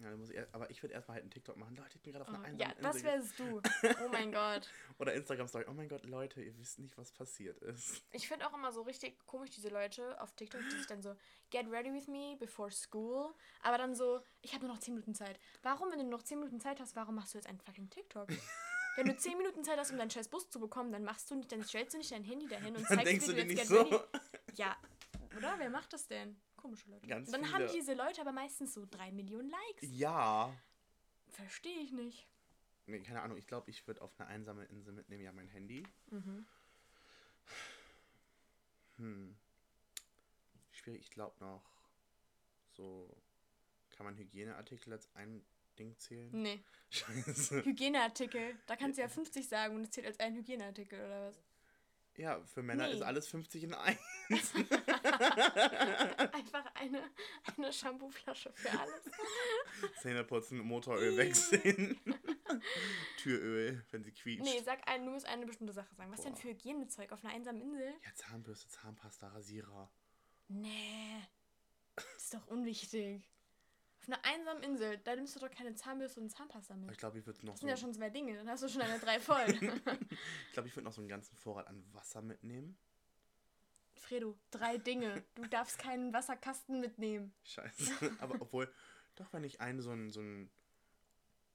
Speaker 1: Ja, dann muss ich, erst- aber ich würde erstmal halt einen TikTok machen. Leute, ich bin gerade auf einer
Speaker 2: Oh,
Speaker 1: einsamen
Speaker 2: ja, das
Speaker 1: Insel.
Speaker 2: wärst du. Oh mein Gott.
Speaker 1: Oder Instagram-Story. Oh mein Gott, Leute, ihr wisst nicht, was passiert ist.
Speaker 2: Ich finde auch immer so richtig komisch, diese Leute auf TikTok, die sich dann so, get ready with me before school. Aber dann so, ich habe nur noch 10 Minuten Zeit. Warum, wenn du noch 10 Minuten Zeit hast, warum machst du jetzt einen fucking TikTok? Wenn du 10 Minuten Zeit hast, um deinen scheiß Bus zu bekommen, dann machst du nicht, dann stellst du nicht dein Handy dahin und
Speaker 1: Dann
Speaker 2: zeigst, wie
Speaker 1: du dir
Speaker 2: jetzt
Speaker 1: so.
Speaker 2: ready. Ja, oder? Wer macht das denn? Komische Leute.
Speaker 1: Ganz
Speaker 2: Und dann
Speaker 1: viele.
Speaker 2: haben diese Leute aber meistens so 3 Millionen Likes.
Speaker 1: Ja.
Speaker 2: Verstehe ich nicht.
Speaker 1: Nee, keine Ahnung. Ich glaube, ich würde auf eine einsame Insel mitnehmen. Ja, mein Handy.
Speaker 2: Mhm.
Speaker 1: Hm. Schwierig. Ich glaube noch so. Kann man Hygieneartikel als ein Ding zählen?
Speaker 2: Nee.
Speaker 1: Scheiße.
Speaker 2: Hygieneartikel. Da kannst du ja 50 sagen und es zählt als ein Hygieneartikel oder was?
Speaker 1: Ja, für Männer
Speaker 2: Nee.
Speaker 1: ist alles 50 in 1.
Speaker 2: Einfach eine, eine Shampooflasche für alles.
Speaker 1: Zähne putzen, Motoröl wechseln. Türöl, wenn sie quietscht.
Speaker 2: Nee, sag ein, du musst eine bestimmte Sache sagen. Was denn
Speaker 1: Boah.
Speaker 2: für Hygienezeug auf einer einsamen Insel?
Speaker 1: Ja, Zahnbürste, Zahnpasta, Rasierer.
Speaker 2: Nee. Das ist doch unwichtig. Einer einsamen Insel, da nimmst du doch keine Zahnbürste und Zahnpasta mit.
Speaker 1: ich glaube, ich würde noch
Speaker 2: Das
Speaker 1: so,
Speaker 2: sind ja schon zwei Dinge, dann hast du schon eine drei voll.
Speaker 1: ich glaube, ich würde noch so einen ganzen Vorrat an Wasser mitnehmen.
Speaker 2: Fredo, drei Dinge. Du darfst keinen Wasserkasten mitnehmen.
Speaker 1: Scheiße. Aber obwohl, doch wenn ich einen so einen so einen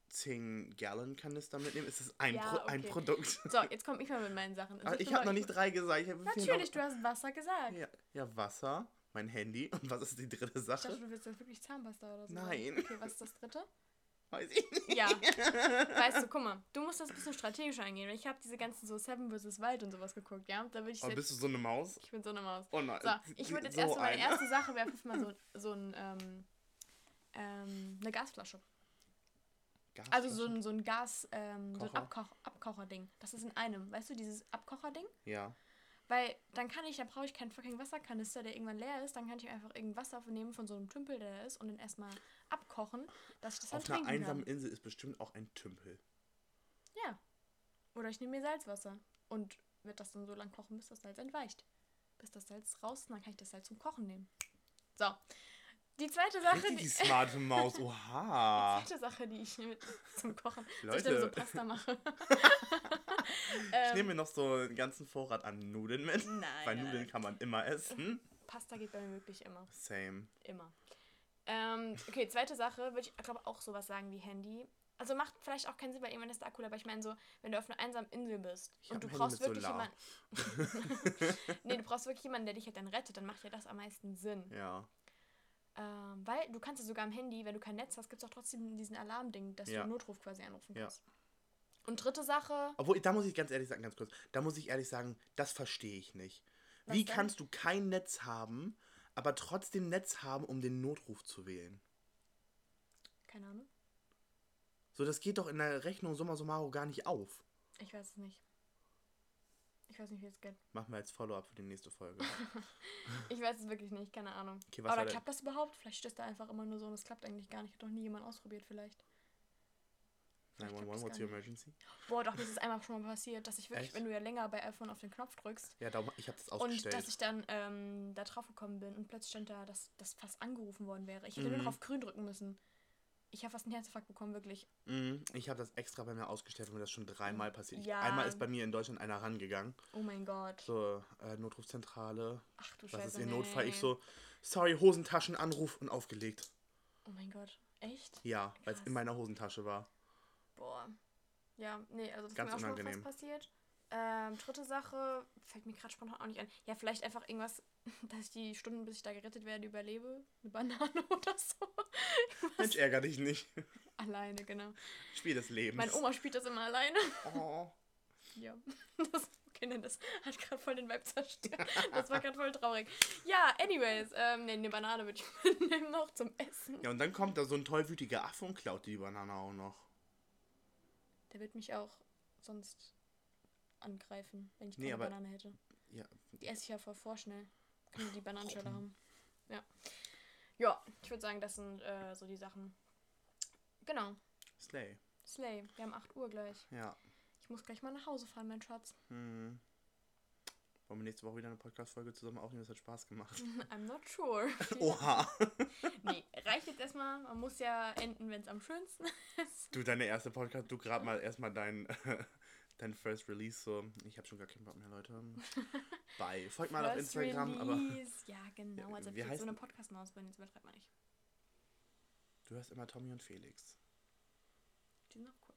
Speaker 1: 10 Gallon Kanister mitnehme, ist es ein,
Speaker 2: Ja,
Speaker 1: Pro ein
Speaker 2: okay.
Speaker 1: Produkt.
Speaker 2: So, jetzt komme ich mal mit meinen Sachen. Also
Speaker 1: ich habe noch nicht drei gesagt.
Speaker 2: Natürlich, du hast Wasser gesagt.
Speaker 1: Ja, ja, Wasser, mein Handy und was ist die dritte
Speaker 2: Ich dachte,
Speaker 1: Sache?
Speaker 2: du willst jetzt wirklich Zahnpasta oder so.
Speaker 1: Nein.
Speaker 2: Okay, was ist das dritte?
Speaker 1: Weiß ich nicht.
Speaker 2: Ja. weißt du, guck mal, du musst das ein bisschen strategisch angehen. Ich habe diese ganzen so Seven vs. Wild und sowas geguckt, ja? Da würde ich
Speaker 1: Aber
Speaker 2: jetzt,
Speaker 1: bist du so eine Maus?
Speaker 2: Ich bin so eine Maus.
Speaker 1: Oh nein.
Speaker 2: So, ich würde jetzt
Speaker 1: so
Speaker 2: erst mal meine
Speaker 1: eine.
Speaker 2: erste Sache wäre mal so, so ein, ähm, ähm, eine Gasflasche. Also so ein, so ein Gas, ähm, so ein
Speaker 1: Kocher?
Speaker 2: Abkoch Abkocherding. Das ist in einem, weißt du, dieses Abkocherding?
Speaker 1: Ja.
Speaker 2: Weil dann kann ich, da brauche ich keinen fucking Wasserkanister, der irgendwann leer ist. Dann kann ich einfach irgendein Wasser nehmen von so einem Tümpel, der da ist, und dann erstmal abkochen, dass ich das dann
Speaker 1: Auf einer
Speaker 2: trinken
Speaker 1: einsamen
Speaker 2: kann.
Speaker 1: Insel ist bestimmt auch ein Tümpel.
Speaker 2: Ja. Oder ich nehme mir Salzwasser und werde das dann so lang kochen, bis das Salz entweicht. Bis das Salz raus ist, dann kann ich das Salz zum Kochen nehmen. So. Die zweite Sache, die,
Speaker 1: die smarte Maus. Oha.
Speaker 2: die zweite Sache, die ich mit zum Kochen, dass ich dann so
Speaker 1: Leute,
Speaker 2: Pasta mache.
Speaker 1: ich
Speaker 2: ähm,
Speaker 1: nehme mir noch so einen ganzen Vorrat an Nudeln mit.
Speaker 2: nein,
Speaker 1: Weil
Speaker 2: nein,
Speaker 1: Nudeln kann man immer essen.
Speaker 2: Pasta geht bei mir wirklich immer.
Speaker 1: Same.
Speaker 2: Immer. Ähm, okay, zweite Sache, würde ich glaube auch sowas sagen wie Handy. Also macht vielleicht auch keinen Sinn, weil irgendwann ist der Akku, aber ich meine so, wenn du auf einer einsamen Insel bist
Speaker 1: Ich
Speaker 2: und du brauchst wirklich
Speaker 1: Solar.
Speaker 2: jemanden. nee, du brauchst wirklich jemanden, der dich halt dann rettet, dann macht ja das am meisten Sinn.
Speaker 1: Ja.
Speaker 2: Ähm, weil du kannst ja sogar am Handy, wenn du kein Netz hast, gibt es auch trotzdem diesen Alarmding, dass
Speaker 1: Ja.
Speaker 2: du Notruf quasi anrufen
Speaker 1: Ja.
Speaker 2: kannst. Und dritte Sache,
Speaker 1: Obwohl, da muss ich ganz ehrlich sagen, ganz kurz, da muss ich ehrlich sagen, das verstehe ich nicht.
Speaker 2: Was
Speaker 1: Wie
Speaker 2: denn?
Speaker 1: kannst du kein Netz haben, aber trotzdem Netz haben, um den Notruf zu wählen?
Speaker 2: keine Ahnung,
Speaker 1: So, das geht doch in der Rechnung summa summarum gar nicht auf.
Speaker 2: ich weiß es nicht. Ich weiß nicht, wie es geht.
Speaker 1: Machen wir als Follow-up für die nächste Folge.
Speaker 2: Ich weiß es wirklich nicht, keine Ahnung.
Speaker 1: Okay,
Speaker 2: Oder
Speaker 1: der-
Speaker 2: klappt das überhaupt? Vielleicht steht da einfach immer nur so und es klappt eigentlich gar nicht. Hat doch nie jemand ausprobiert, vielleicht. Vielleicht klappt
Speaker 1: 911,
Speaker 2: das
Speaker 1: what's your emergency?
Speaker 2: Boah, doch, das ist einmal schon mal passiert, dass ich wirklich,
Speaker 1: Echt?
Speaker 2: wenn du ja länger bei iPhone auf den Knopf drückst
Speaker 1: Ja, darum, ich habe das
Speaker 2: und
Speaker 1: ausgestellt.
Speaker 2: dass ich dann ähm, da drauf gekommen bin und plötzlich stand da, dass das fast angerufen worden wäre. Ich hätte nur
Speaker 1: Mhm.
Speaker 2: noch auf grün drücken müssen. Ich habe fast einen Herzinfarkt bekommen, wirklich.
Speaker 1: Mhm, ich habe das extra bei mir ausgestellt, weil mir das schon dreimal passiert. Ich,
Speaker 2: Ja.
Speaker 1: Einmal ist bei mir in Deutschland einer rangegangen.
Speaker 2: Oh mein Gott.
Speaker 1: So, äh, Notrufzentrale.
Speaker 2: Ach du
Speaker 1: Was
Speaker 2: Scheiße.
Speaker 1: ist Ihr
Speaker 2: nee.
Speaker 1: Notfall? Ich so, sorry, Hosentaschen, Anruf und aufgelegt.
Speaker 2: Oh mein Gott. Echt?
Speaker 1: Ja, weil es in meiner Hosentasche war.
Speaker 2: Boah. Ja, nee, also das ist
Speaker 1: Ganz
Speaker 2: mir auch schon
Speaker 1: unangenehm.
Speaker 2: fast passiert. Ähm, dritte Sache, fällt mir gerade spontan auch nicht ein. Ja, vielleicht einfach irgendwas, dass ich die Stunden, bis ich da gerettet werde, überlebe. Eine Banane oder so.
Speaker 1: Mensch, ärger dich nicht.
Speaker 2: Alleine, genau.
Speaker 1: Spiel des Lebens.
Speaker 2: Meine Oma spielt das immer alleine.
Speaker 1: Oh.
Speaker 2: Ja, das ist kennen, das hat gerade voll den Vibe zerstört. Das war gerade voll traurig. Ja, anyways, ähm, nee, eine Banane würde ich mitnehmen noch zum Essen.
Speaker 1: Ja, und dann kommt da so ein tollwütiger Affe und klaut die Banane auch noch.
Speaker 2: Der wird mich auch sonst angreifen, wenn ich
Speaker 1: Nee,
Speaker 2: keine
Speaker 1: aber-
Speaker 2: Banane hätte.
Speaker 1: Ja,
Speaker 2: Die esse ich ja voll vorschnell. Können die Bananenschale haben. Ja. Ja, ich würde sagen, das sind äh, so die Sachen. Genau.
Speaker 1: Slay.
Speaker 2: Slay, wir haben 8 Uhr gleich.
Speaker 1: Ja.
Speaker 2: Ich muss gleich mal nach Hause fahren, mein Schatz.
Speaker 1: Hm. Wollen wir nächste Woche wieder eine Podcast-Folge zusammen aufnehmen? Das hat Spaß gemacht.
Speaker 2: I'm not sure.
Speaker 1: Oha.
Speaker 2: Nee, reicht jetzt erstmal. Man muss ja enden, wenn es am schönsten ist.
Speaker 1: Du, deine erste Podcast, du gerade mal erstmal dein, dein First Release so. Ich habe schon gar keinen Bock mehr, Leute. Bye. Folgt mal auf Instagram, aber
Speaker 2: Release. Ja, genau.
Speaker 1: Ja,
Speaker 2: Also,
Speaker 1: wie
Speaker 2: wie so
Speaker 1: heißt-
Speaker 2: eine Podcast-Maus bin, jetzt übertreibt man nicht.
Speaker 1: du hörst immer Tommy und Felix.
Speaker 2: Die sind auch cool.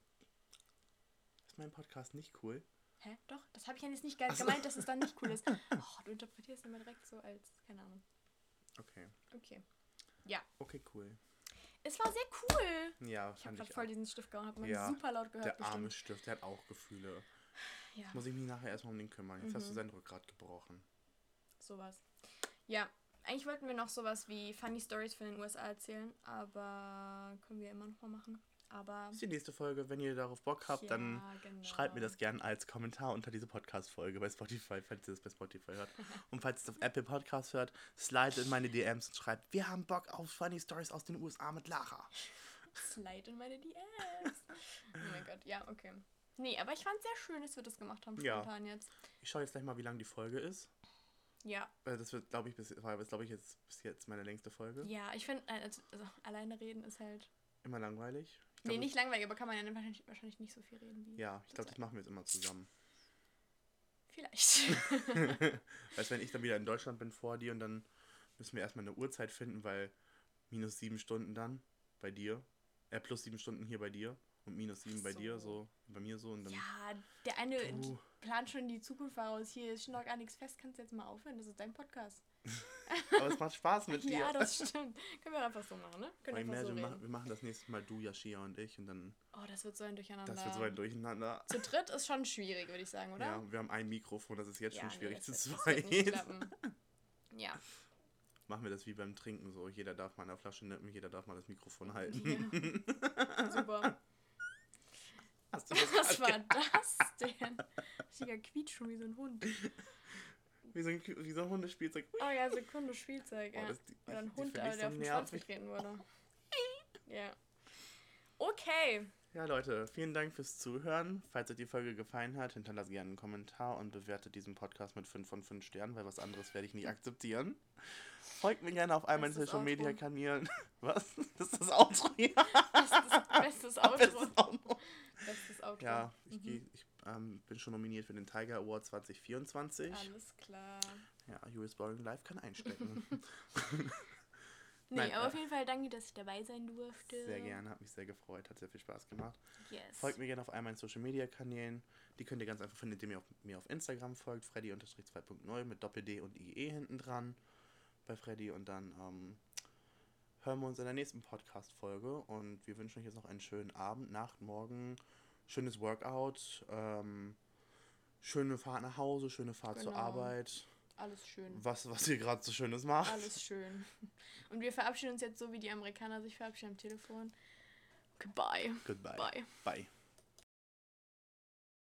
Speaker 1: Ist mein Podcast nicht cool?
Speaker 2: Hä? Doch, das habe ich ja jetzt nicht ge-
Speaker 1: Ach so.
Speaker 2: gemeint, dass es dann nicht cool ist. Oh, du interpretierst immer direkt so als, keine Ahnung.
Speaker 1: Okay.
Speaker 2: Okay.
Speaker 1: Okay, cool.
Speaker 2: Es war sehr cool.
Speaker 1: Ja,
Speaker 2: Ich habe
Speaker 1: fand
Speaker 2: gerade
Speaker 1: ich
Speaker 2: voll
Speaker 1: auch.
Speaker 2: diesen Stift gehauen, man
Speaker 1: Ja,
Speaker 2: super laut gehört.
Speaker 1: Der arme
Speaker 2: bestimmt.
Speaker 1: Stift, der hat auch Gefühle.
Speaker 2: Ja,
Speaker 1: Muss ich mich nachher erstmal um den kümmern. Jetzt hast du
Speaker 2: Mhm.
Speaker 1: sein Rückgrat gebrochen.
Speaker 2: sowas. Ja, eigentlich wollten wir noch sowas wie Funny Stories von den USA erzählen, aber können wir immer noch mal machen. Aber
Speaker 1: Das ist die nächste Folge. Wenn ihr darauf Bock habt, dann
Speaker 2: ja, genau.
Speaker 1: schreibt mir das gerne als Kommentar unter diese Podcast-Folge bei Spotify, falls ihr das bei Spotify hört. Und falls ihr es auf Apple Podcast hört, slide in meine DMs und schreibt, wir haben Bock auf Funny Stories aus den USA mit Lara.
Speaker 2: Slide in meine DMs. oh mein Gott, ja, okay. Nee, aber ich fand sehr schön, dass wir das gemacht haben,
Speaker 1: Ja.
Speaker 2: spontan jetzt.
Speaker 1: Ich schaue jetzt gleich mal, wie lang die Folge ist.
Speaker 2: Ja,
Speaker 1: Äh, Das wird, glaube ich, bis, war, glaube ich, jetzt bis jetzt meine längste Folge.
Speaker 2: ja, ich finde, also, also alleine reden ist halt.
Speaker 1: Immer langweilig. Ich
Speaker 2: nee,
Speaker 1: glaub,
Speaker 2: nicht langweilig, aber kann man ja dann wahrscheinlich, wahrscheinlich nicht so viel reden wie.
Speaker 1: Ja, ich glaube, das machen wir jetzt immer zusammen.
Speaker 2: Vielleicht.
Speaker 1: Weißt wenn ich dann wieder in Deutschland bin vor dir und dann müssen wir erstmal eine Uhrzeit finden, weil minus sieben Stunden dann bei dir, äh, plus sieben Stunden hier bei dir und minus sieben bei dir,
Speaker 2: So.
Speaker 1: so bei mir so und dann.
Speaker 2: ja, der eine
Speaker 1: Puh.
Speaker 2: plant schon die Zukunft voraus. Hier ist schon noch gar nichts fest. Kannst du jetzt mal aufhören? Das ist dein Podcast.
Speaker 1: Aber es macht Spaß mit dir.
Speaker 2: Ja, das stimmt. Können wir einfach so machen, ne? Können wir einfach so
Speaker 1: wir, wir machen das nächste Mal du, Yashia und ich und dann,
Speaker 2: Oh, das wird so ein Durcheinander.
Speaker 1: das wird so ein Durcheinander.
Speaker 2: Zu dritt ist schon schwierig, würde ich sagen, oder?
Speaker 1: Ja, wir haben ein Mikrofon, das ist jetzt schon
Speaker 2: nee,
Speaker 1: schwierig
Speaker 2: das
Speaker 1: zu zweit.
Speaker 2: Ja.
Speaker 1: Machen wir das wie beim Trinken so. Jeder darf mal eine Flasche nippen, jeder darf mal das Mikrofon halten.
Speaker 2: ja. Super.
Speaker 1: Hast du das
Speaker 2: Was war das denn? Richtiger Quietschen wie so ein Hund.
Speaker 1: Wie so ein, wie so ein Hundespielzeug.
Speaker 2: Oh ja, Sekunde Spielzeug,
Speaker 1: Oh,
Speaker 2: ja.
Speaker 1: das, die,
Speaker 2: Oder ein Hund, der
Speaker 1: so
Speaker 2: auf den Schwanz getreten wurde. Ja. Okay.
Speaker 1: Ja, Leute, vielen Dank fürs Zuhören. Falls euch die Folge gefallen hat, hinterlasst gerne einen Kommentar und bewertet diesen Podcast mit 5 von 5 Sternen, weil was anderes werde ich nicht akzeptieren. Folgt mir gerne auf all meinen Social Media. Kanälen. Was? Das ist das Outro, ja.
Speaker 2: Bestes, bestes Outro.
Speaker 1: Bestes Outro.
Speaker 2: Bestes Outro.
Speaker 1: Ja, ich,
Speaker 2: Mhm.
Speaker 1: geh, ich ähm, bin schon nominiert für den Tiger Award 2024.
Speaker 2: Alles klar.
Speaker 1: Ja, US Boring Live kann einstecken.
Speaker 2: Nee,
Speaker 1: Nein,
Speaker 2: aber
Speaker 1: äh,
Speaker 2: auf jeden Fall danke, dass ich dabei sein durfte.
Speaker 1: Sehr gerne, hat mich sehr gefreut, hat sehr viel Spaß gemacht.
Speaker 2: Yes.
Speaker 1: Folgt mir gerne auf all meinen Social Media Kanälen. Die könnt ihr ganz einfach finden, indem ihr auf, mir auf Instagram folgt. Freddy-2.0 mit Doppel-D und IE hinten dran bei Freddy. Und dann ähm, hören wir uns in der nächsten Podcast-Folge. Und wir wünschen euch jetzt noch einen schönen Abend, Nacht, Morgen. Schönes Workout. Ähm, schöne Fahrt nach Hause, schöne Fahrt zur
Speaker 2: Genau.
Speaker 1: Arbeit.
Speaker 2: Alles schön.
Speaker 1: Was, was ihr gerade so Schönes macht.
Speaker 2: Alles schön. Und wir verabschieden uns jetzt so, wie die Amerikaner sich verabschieden am Telefon. Goodbye.
Speaker 1: Goodbye.
Speaker 2: Bye.
Speaker 1: Bye.